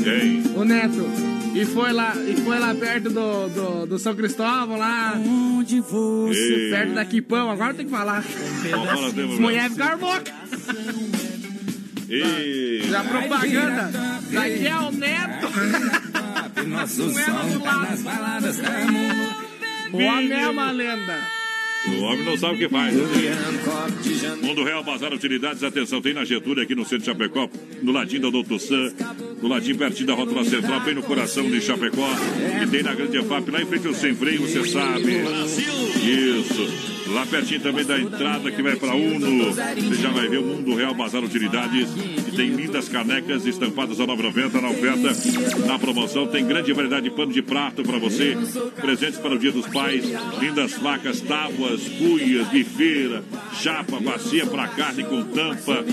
Quem? O Neto. E foi lá, e foi lá perto do, do, do São Cristóvão, lá. Onde você Ei. Perto da Quipão, agora tem que falar. Vamos falar, temos E... Já propaganda. Daqui é o Neto. Nosso som tá nas baladas mundo. O homem é uma lenda. O homem não sabe o que faz. né? Mundo Real Bazar Utilidades, atenção, tem na Getúlio aqui no centro de Chapecó, no ladinho da Doutor Sam, no ladinho pertinho da Rótula Central, bem no coração de Chapecó, e tem na Grande EFAP, lá em frente ao Sem Freio, você sabe. Isso. Lá pertinho também da entrada que vai para Uno. Você já vai ver o Mundo Real Bazar Utilidades. E tem lindas canecas estampadas a 9,90 na oferta. Na promoção tem grande variedade de pano de prato para você. Presentes para o Dia dos Pais. Lindas facas, tábuas, cuias, bifeira, chapa, bacia para carne com tampa,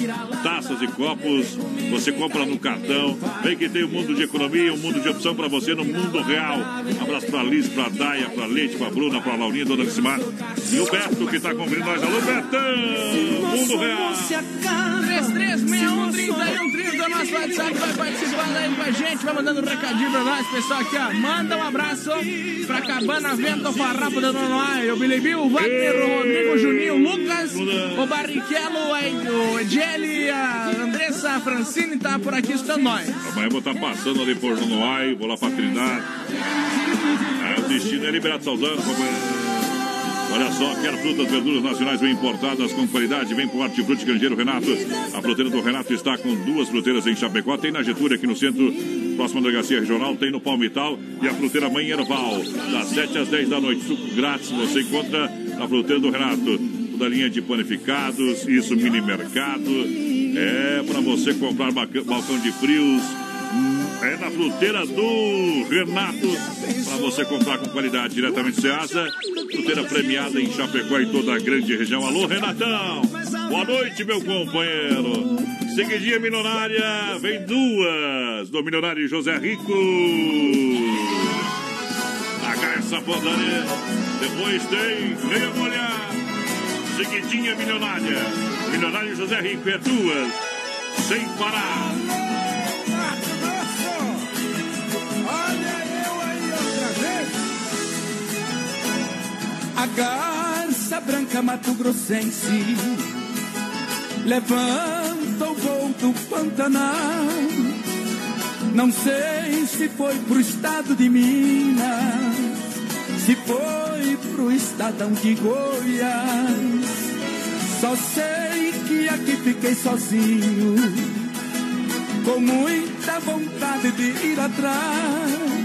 taças e copos. Você compra no cartão. Vem que tem um mundo de economia, um mundo de opção para você no mundo real. Abraço para Liz, para Daia, para Leite, para Bruna, para Laurinha, Dona Cimar. E o Beto que está conferindo nós. Alô, Betão! Mundo Real! 33613130 nosso WhatsApp vai participando aí com a gente, vai mandando um recadinho pra nós, pessoal aqui, ó. Manda um abraço pra Cabana Vento Farrapo da Nonoai, o Bilibil, o Wagner, o Rodrigo, o Juninho, o Lucas, o Barrichello, o Edeli, a Andressa a Francine tá por aqui estando nós. Amanhã eu vou estar passando ali por Jonoai, vou lá pra Trindade. É, o destino é Liberato Saldanha, companheiro. Olha só, quer frutas, verduras nacionais bem importadas com qualidade? Vem pro Hortifruti Grangeiro Renato. A fruteira do Renato está com duas fruteiras em Chapecó. Tem na Getúlio aqui no centro, próxima delegacia regional. Tem no Palmital e a fruteira Mãe Erval. Das 7 às 10 da noite. Suco grátis você encontra na fruteira do Renato. Toda linha de panificados, isso, mini mercado. É para você comprar balcão de frios. É na fruteira do Renato. Para você comprar com qualidade diretamente Ceasa. Fruteira premiada em Chapecó e toda a grande região. Alô, Renatão! Boa noite, meu companheiro. Seguidinha milionária, vem duas do milionário José Rico. A Garça Fodaria. Depois tem Meia Molhar. Seguidinha milionária. Milionário José Rico é duas. Sem parar. A garça branca Mato Grossense levanta o voo do Pantanal. Não sei se foi pro estado de Minas, se foi pro estadão de Goiás. Só sei que aqui fiquei sozinho com muita vontade de ir atrás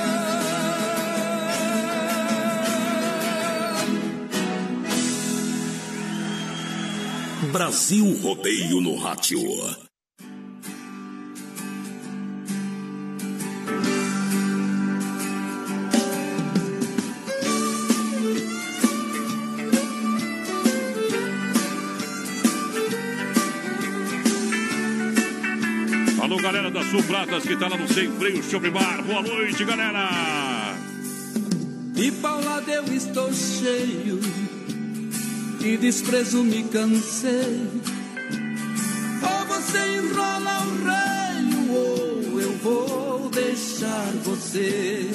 Brasil Rodeio no Rádio. Alô, galera da Sul Pratas que tá lá no Sem Freio Shopping Bar. Boa noite, galera. De paulada eu estou cheio, de desprezo me cansei. Ou você enrola o reino, ou eu vou deixar você.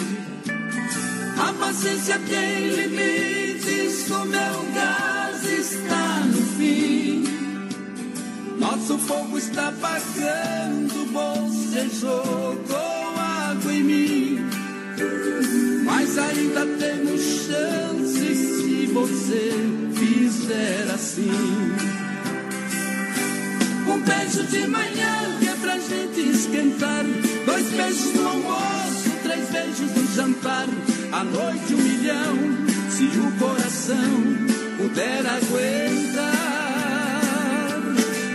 A paciência tem limites, o meu gás está no fim. Nosso fogo está apagando, você jogou água em mim. Mas ainda temos chance se você fizer assim. Um beijo de manhã que é pra gente esquentar. Dois beijos no almoço, três beijos no jantar. À noite um milhão, se o coração puder aguentar.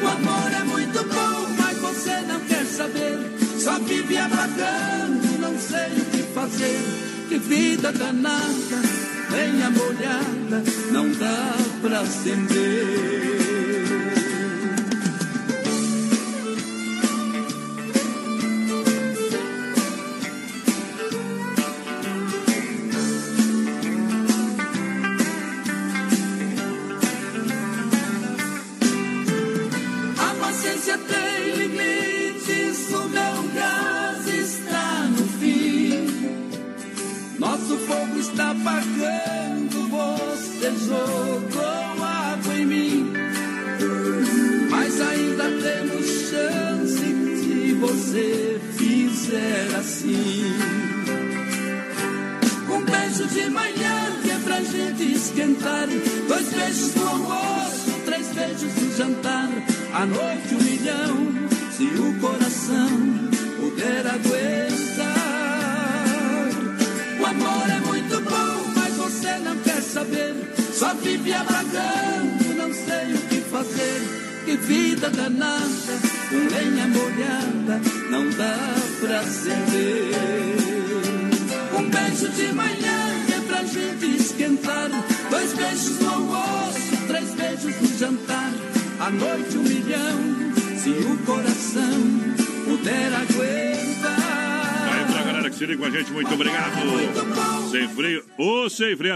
O amor é muito bom, mas você não quer saber. Só vive abagando, não sei o que fazer. Que vida danada, lenha molhada, não dá pra acender.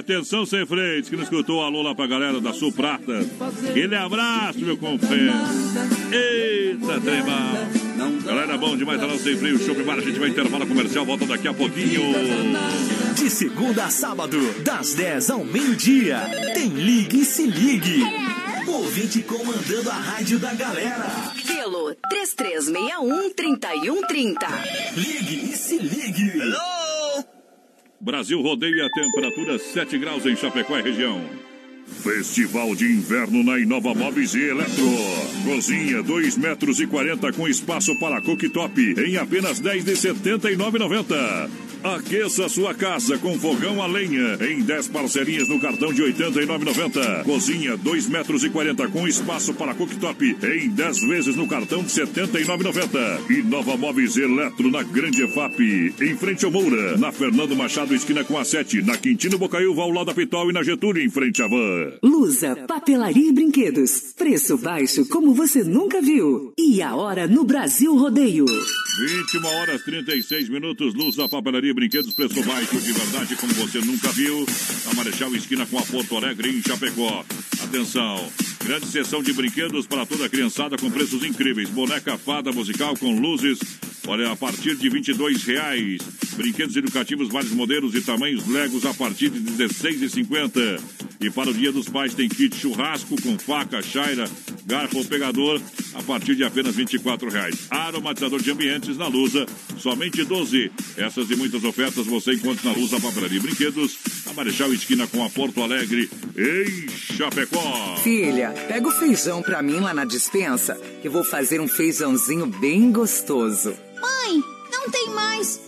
Atenção, sem freio. Diz que não escutou alô lá pra galera da Sul Prata. Aquele abraço, meu companheiro. Eita, trema. Galera, bom demais, tá lá no Sem Freio Shopping Bar. A gente vai intervalo comercial, volta daqui a pouquinho. De segunda a sábado, das 10 ao meio-dia, tem Ligue e Se Ligue. Ouvinte comandando a rádio da galera. Pelo 3361-3130. Ligue e Se Ligue. Brasil Rodeio e a temperatura 7 graus em Chapecó e região. Festival de Inverno na Inova Móveis e Eletro. Cozinha 2 metros e 40 com espaço para cooktop em apenas 10 de 79,90. Aqueça sua casa com fogão a lenha em 10 parcelinhas no cartão de 89,90. Cozinha 2 metros e 40 com espaço para cooktop em 10 vezes no cartão de 79,90. Inova Móveis e Eletro na Grande EFAP, em frente ao Moura, na Fernando Machado esquina com a 7, na Quintino Bocaiúva ao lado da Pitol e na Getúlio em frente à Van. Lusa, papelaria e brinquedos. Preço baixo como você nunca viu. E a hora no Brasil Rodeio. 21 horas 36 minutos, luz da papelaria, brinquedos, preço baixo de verdade, como você nunca viu. A Marechal Esquina com a Porto Alegre, em Chapecó. Atenção, grande sessão de brinquedos para toda a criançada com preços incríveis. Boneca fada musical com luzes, olha, a partir de 22 reais. Brinquedos educativos, vários modelos e tamanhos, Legos a partir de 16,50. E para o Dia dos Pais tem kit churrasco com faca, chaira, garfo ou pegador a partir de apenas 24 reais. Aromatizador de ambientes na Lusa, somente 12. Essas e muitas ofertas você encontra na Lusa Papelaria Brinquedos, a Marechal Esquina com a Porto Alegre, em Chapecó. Filha, pega o feijão pra mim lá na dispensa, que vou fazer um feijãozinho bem gostoso. Mãe, não tem mais.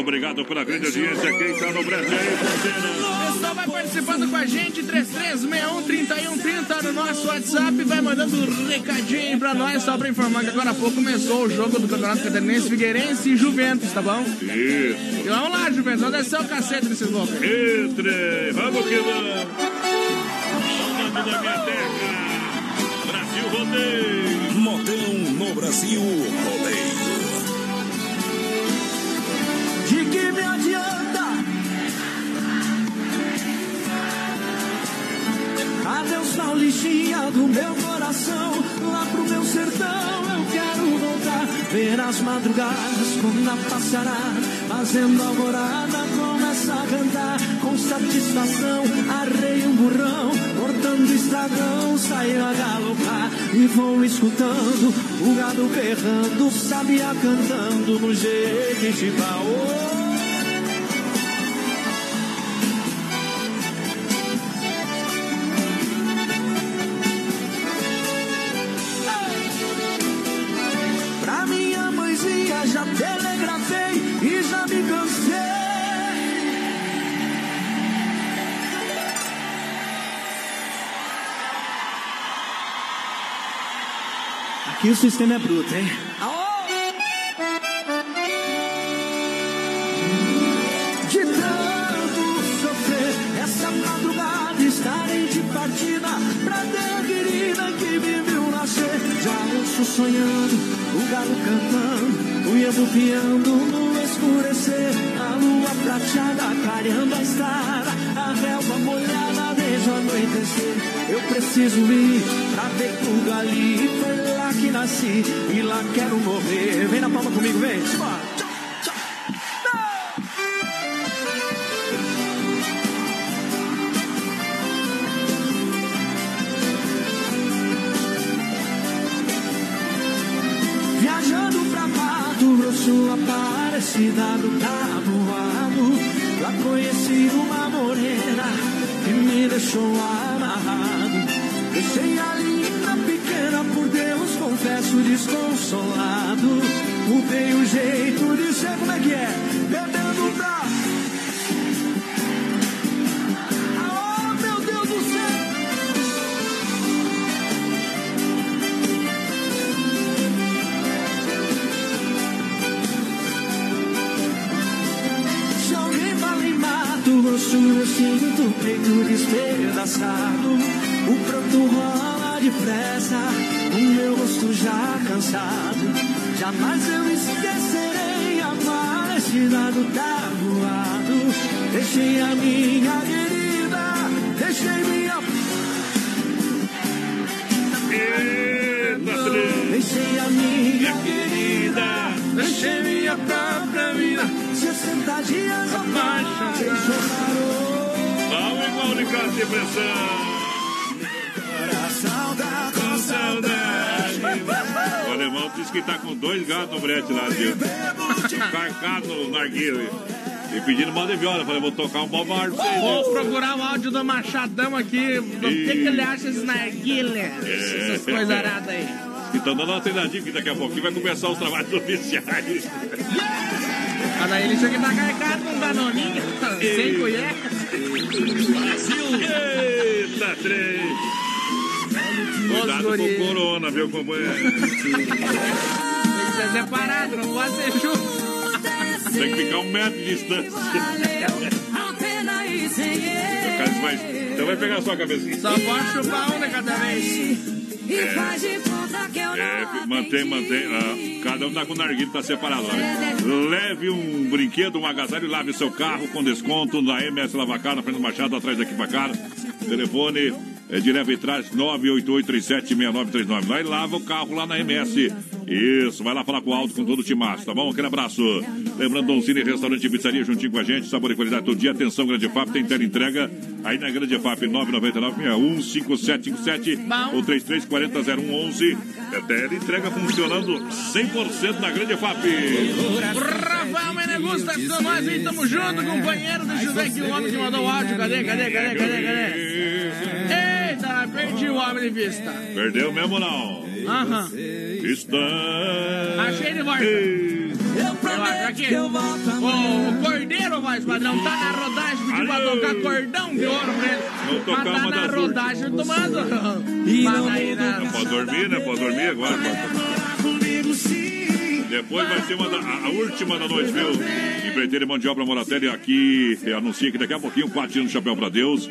obrigado pela grande audiência. Quem tá no Brasil aí, O pessoal vai participando com a gente, 3361-3130 no nosso WhatsApp, vai mandando um recadinho pra nós, só pra informar que agora há pouco começou o jogo do Campeonato Catarinense Figueirense e Juventus, tá bom? Isso. E vamos lá, Juventus, vamos descer o cacete desses loucos. Entre, vamos que vamos. Saudade da minha terra. Brasil Rodeio. Modão no Brasil Rodeio. De que me adianta? Adeus Paulistinha do meu coração, lá pro meu sertão eu quero voltar. Ver as madrugadas como na passarada, fazendo alvorada, começa a cantar com satisfação. Arrei um burrão, cortando estragão, saio a galopar e vou escutando o gado berrando, sabia cantando no Jequitibá. Oh! Aqui o sistema é bruto, hein? De tanto sofrer, essa madrugada estarei de partida pra terra querida que me viu nascer. Já ouço sonhando, o galo cantando, o iebo piando no escurecer. A lua prateada clareando a estrada, a relva molhada desde o anoitecer. Eu preciso ir pra ver tudo ali, que nasci e lá quero morrer. Vem na palma comigo, vem. Simbora. Grosso, Aparecida do Tabuado. Lá conheci uma morena que me deixou amarrado. Deixei a confesso, desconsolado. Mudei o jeito de ser, como é que é? Bebendo pra. Oh, meu Deus do céu! Se alguém fala em Mato Grosso, eu sinto o peito despedaçado. O pranto rola depressa, o meu rosto já cansado. Jamais eu esquecerei a parecida do tabuado. Deixei a minha querida, deixei minha. Deixei a minha querida, deixei minha própria vida. 60 dias abaixo, Vamos igual de casa de pressão. Coração tá com saudade. O disse que tá com dois gatos no brete lá, viu? Carcado no narguilho. E pedindo moda de viola. Falei, vou tocar um Bob Marley pra vocês. Vou procurar o áudio do Machadão aqui, do que, que ele acha esse narguilha, essas coisas aradas aí. E estão dando uma treinadinha que daqui a pouquinho vai começar os trabalhos oficiais. Olha aí, ele chega na carcada com um danoninho, sem colher. Eita, trem! Cuidado com o corona, viu, companheiro? Tem que ser separado, não pode ser junto. Tem que ficar um metro de distância. Então vai pegar só a cabecinha. Só pode chupar uma cada vez. É, mantém, mantém. ah, cada um tá com o narguilho, tá separado lá. né? Leve um brinquedo, um agasalho e lave seu carro com desconto na MS Lavacar, na frente do Machado, atrás daqui pra cá. Telefone é de leve e trás 988376939. Vai e lava o carro lá na MS. Isso, vai lá falar com o Aldo com todo o timaço, tá bom? Aquele abraço. Lembrando, Dom Cine, restaurante e pizzaria juntinho com a gente, sabor e qualidade todo dia. Atenção, Grande FAP, tem tela entrega aí na Grande FAP 999-615757 ou 3340-0111. É tela entrega funcionando 100% na Grande FAP. Rafael Menegus tá com nós aí, tamo junto, companheiro. Deixa eu ver aqui o homem que mandou o áudio. Cadê, cadê, cadê, cadê, cadê? Eita, perdi o homem de vista. Perdeu mesmo não? Aham. Está. Achei de volta. Eu acho aqui. O Cordeiro, voz padrão, tá na rodagem, pediu pra tocar cordão de ouro pra ele. Mas tá uma na das rodagem tomando. Mas aí Não pode dormir, né? Pode dormir agora. Pode. Depois vai ser uma da- a, a última da noite, viu? Empreiteiro e mão de obra Moratelli aqui. Anuncia que daqui a pouquinho, quatro de chapéu pra Deus.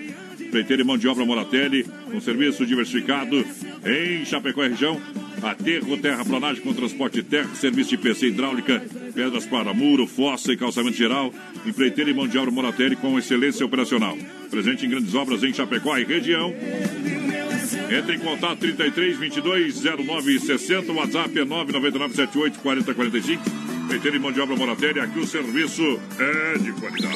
Empreiteiro e mão de obra Moratelli, um serviço diversificado em Chapecó e região. Aterro, terraplanagem com transporte de terra, serviço de PC hidráulica, pedras para muro, fossa e calçamento geral. Empreiteiro e mão de obra Moratelli com excelência operacional. Presente em grandes obras em Chapecó e região. Entre em contato 33 22 09 60, o WhatsApp é 999 78 40 45. Empreiteiro e mão de obra Moratelli, aqui o serviço é de qualidade.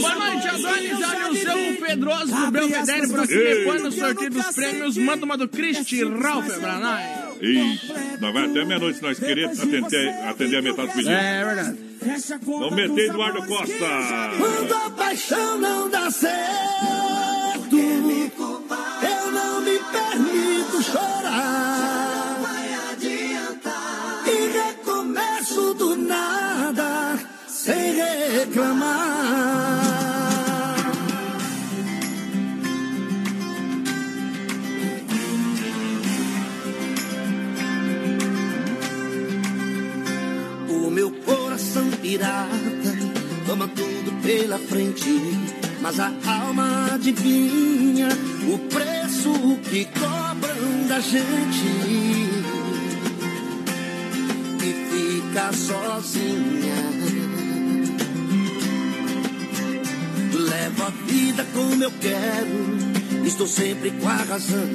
Boa noite, Adonis. Olha o seu Pedroso do Belvedere por aqui. Depois no sorteio dos prêmios, manda uma do Cristi Ralph pra nós. E nós vai até meia-noite, nós queremos atender, atender a metade do pedido. É verdade. Vamos meter Eduardo Costa. Quando a paixão não dá certo, reclamar. O meu coração pirata toma tudo pela frente, mas a alma adivinha o preço que cobram da gente e fica sozinha. Levo a vida como eu quero, estou sempre com a razão.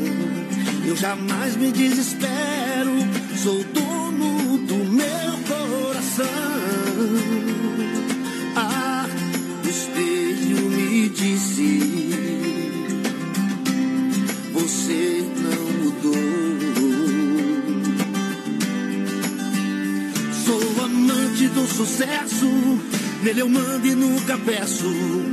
Eu jamais me desespero, sou dono do meu coração. Ah, o espelho me disse: Você não mudou. Sou amante do sucesso, nele eu mando e nunca peço.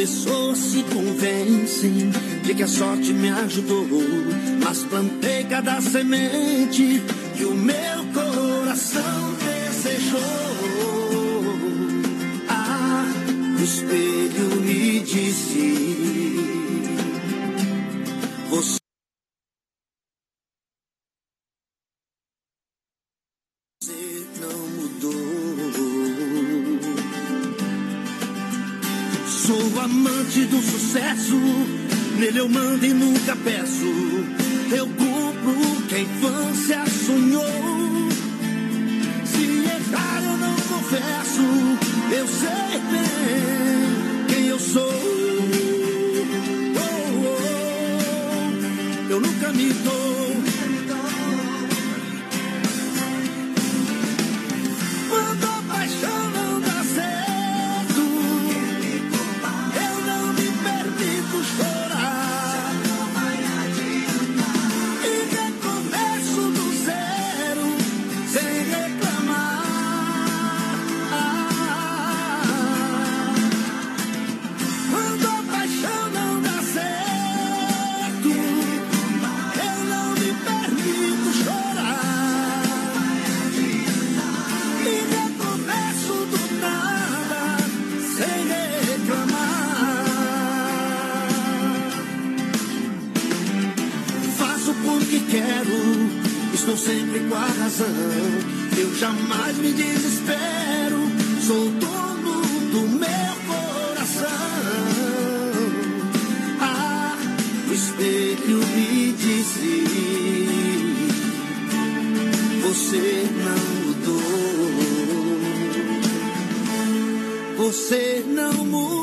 pessoas se convencem de que a sorte me ajudou, mas plantei cada semente que o meu coração desejou. Ah, o espelho me disse. Confesso. Nele eu mando e nunca peço. Eu cumpro o que a infância sonhou. Se errar eu não confesso. Eu sei bem quem eu sou. Oh, oh, eu nunca me dou. Com a razão. Eu jamais me desespero, sou dono do meu coração. Ah, o espelho me disse: Você não mudou. Você não mudou.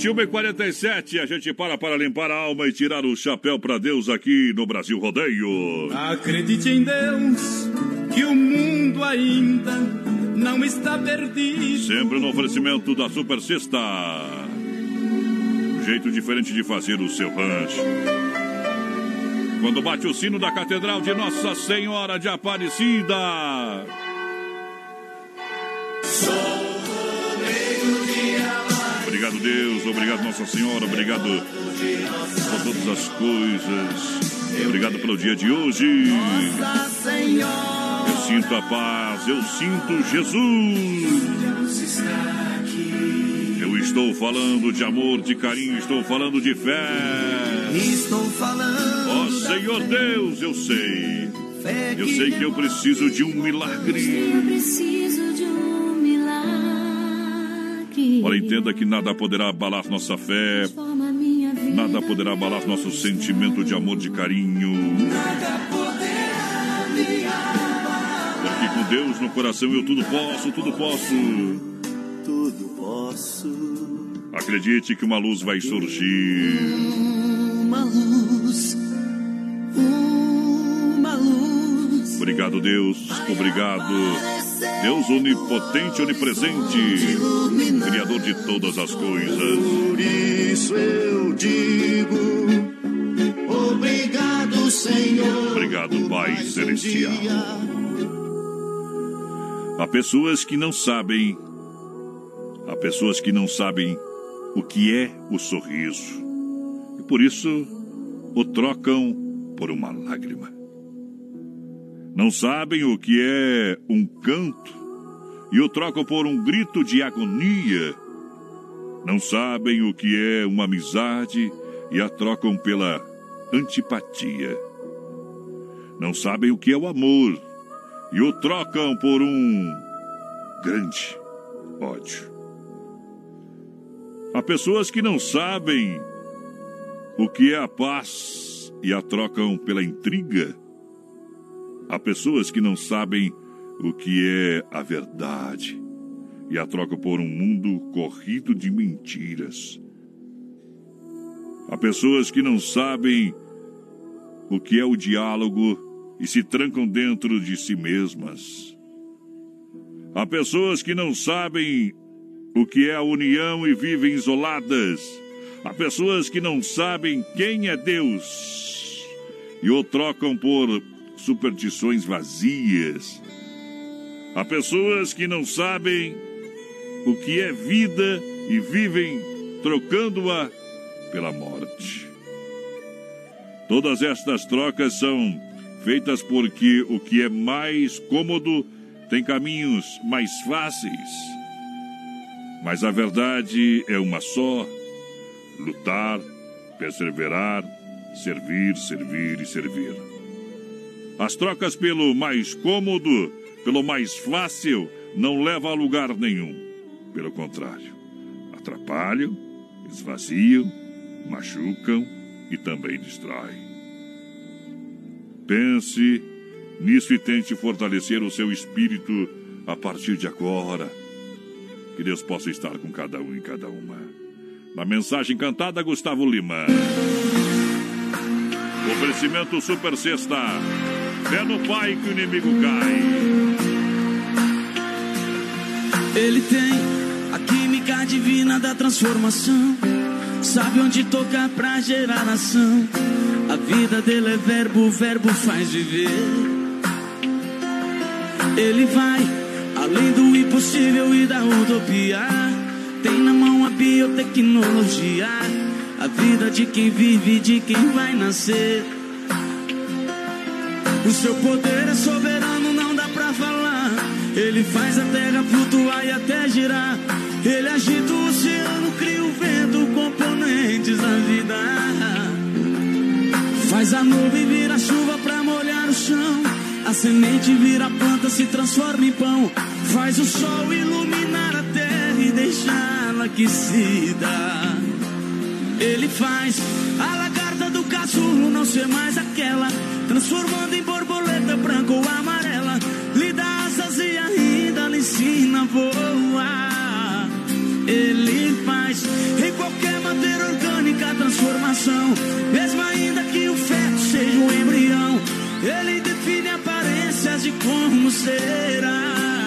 21 e 47 a gente para para limpar a alma e tirar o chapéu para Deus aqui no Brasil Rodeio. Acredite em Deus, que o mundo ainda não está perdido. Sempre no oferecimento da Super Sexta. Um jeito diferente de fazer o seu rancho. Quando bate o sino da Catedral de Nossa Senhora de Aparecida. Obrigado, Deus. Obrigado, Nossa Senhora. Obrigado por todas as coisas. Obrigado pelo dia de hoje. Eu sinto a paz, eu sinto Jesus. Eu estou falando de amor, de carinho, estou falando de fé. Estou falando. Ó Senhor Deus, eu sei. Eu sei que eu preciso de um milagre. Eu preciso de um milagre. Ora, entenda que nada poderá abalar nossa fé, nada poderá abalar nosso sentimento de amor, de carinho. Porque com Deus no coração eu tudo posso, tudo posso. Tudo posso. Acredite que uma luz vai surgir. Uma luz. Uma luz. Obrigado, Deus. Obrigado. Deus onipotente, onipresente, Criador de todas as coisas. Por isso eu digo. Obrigado, Senhor. Obrigado, Pai Celestial. Há pessoas que não sabem, há pessoas que não sabem o que é o sorriso. E por isso o trocam por uma lágrima. Não sabem o que é um canto e o trocam por um grito de agonia. Não sabem o que é uma amizade e a trocam pela antipatia. Não sabem o que é o amor e o trocam por um grande ódio. Há pessoas que não sabem o que é a paz e a trocam pela intriga. Há pessoas que não sabem o que é a verdade e a trocam por um mundo corrido de mentiras. Há pessoas que não sabem o que é o diálogo e se trancam dentro de si mesmas. Há pessoas que não sabem o que é a união e vivem isoladas. Há pessoas que não sabem quem é Deus e o trocam por superstições vazias. Há pessoas que não sabem o que é vida e vivem trocando-a pela morte. Todas estas trocas são feitas porque o que é mais cômodo tem caminhos mais fáceis. Mas a verdade é uma só: lutar, perseverar, Servir, servir e servir. As trocas pelo mais cômodo, pelo mais fácil, não levam a lugar nenhum. Pelo contrário, atrapalham, esvaziam, machucam e também distraem. Pense nisso e tente fortalecer o seu espírito a partir de agora. Que Deus possa estar com cada um e cada uma. Na mensagem cantada, Gustavo Lima. Oferecimento Super Sexta. Fé no Pai que o inimigo cai. Ele tem a química divina da transformação. Sabe onde tocar pra gerar ação. A vida dele é verbo, o verbo faz viver. Ele vai além do impossível e da utopia. Tem na mão a biotecnologia. A vida de quem vive de quem vai nascer. O seu poder é soberano, não dá pra falar. Ele faz a terra flutuar e até girar. Ele agita o oceano, cria o vento, componentes da vida. Faz a nuvem virar chuva pra molhar o chão. A semente vira planta, se transforma em pão. Faz o sol iluminar a terra e deixá-la aquecida. Ele faz a do casulo não ser mais aquela, transformando em borboleta branca ou amarela. Lhe dá asas e ainda lhe ensina a voar. Ele faz em qualquer matéria orgânica a transformação, mesmo ainda que o feto seja um embrião. Ele define aparências de como será.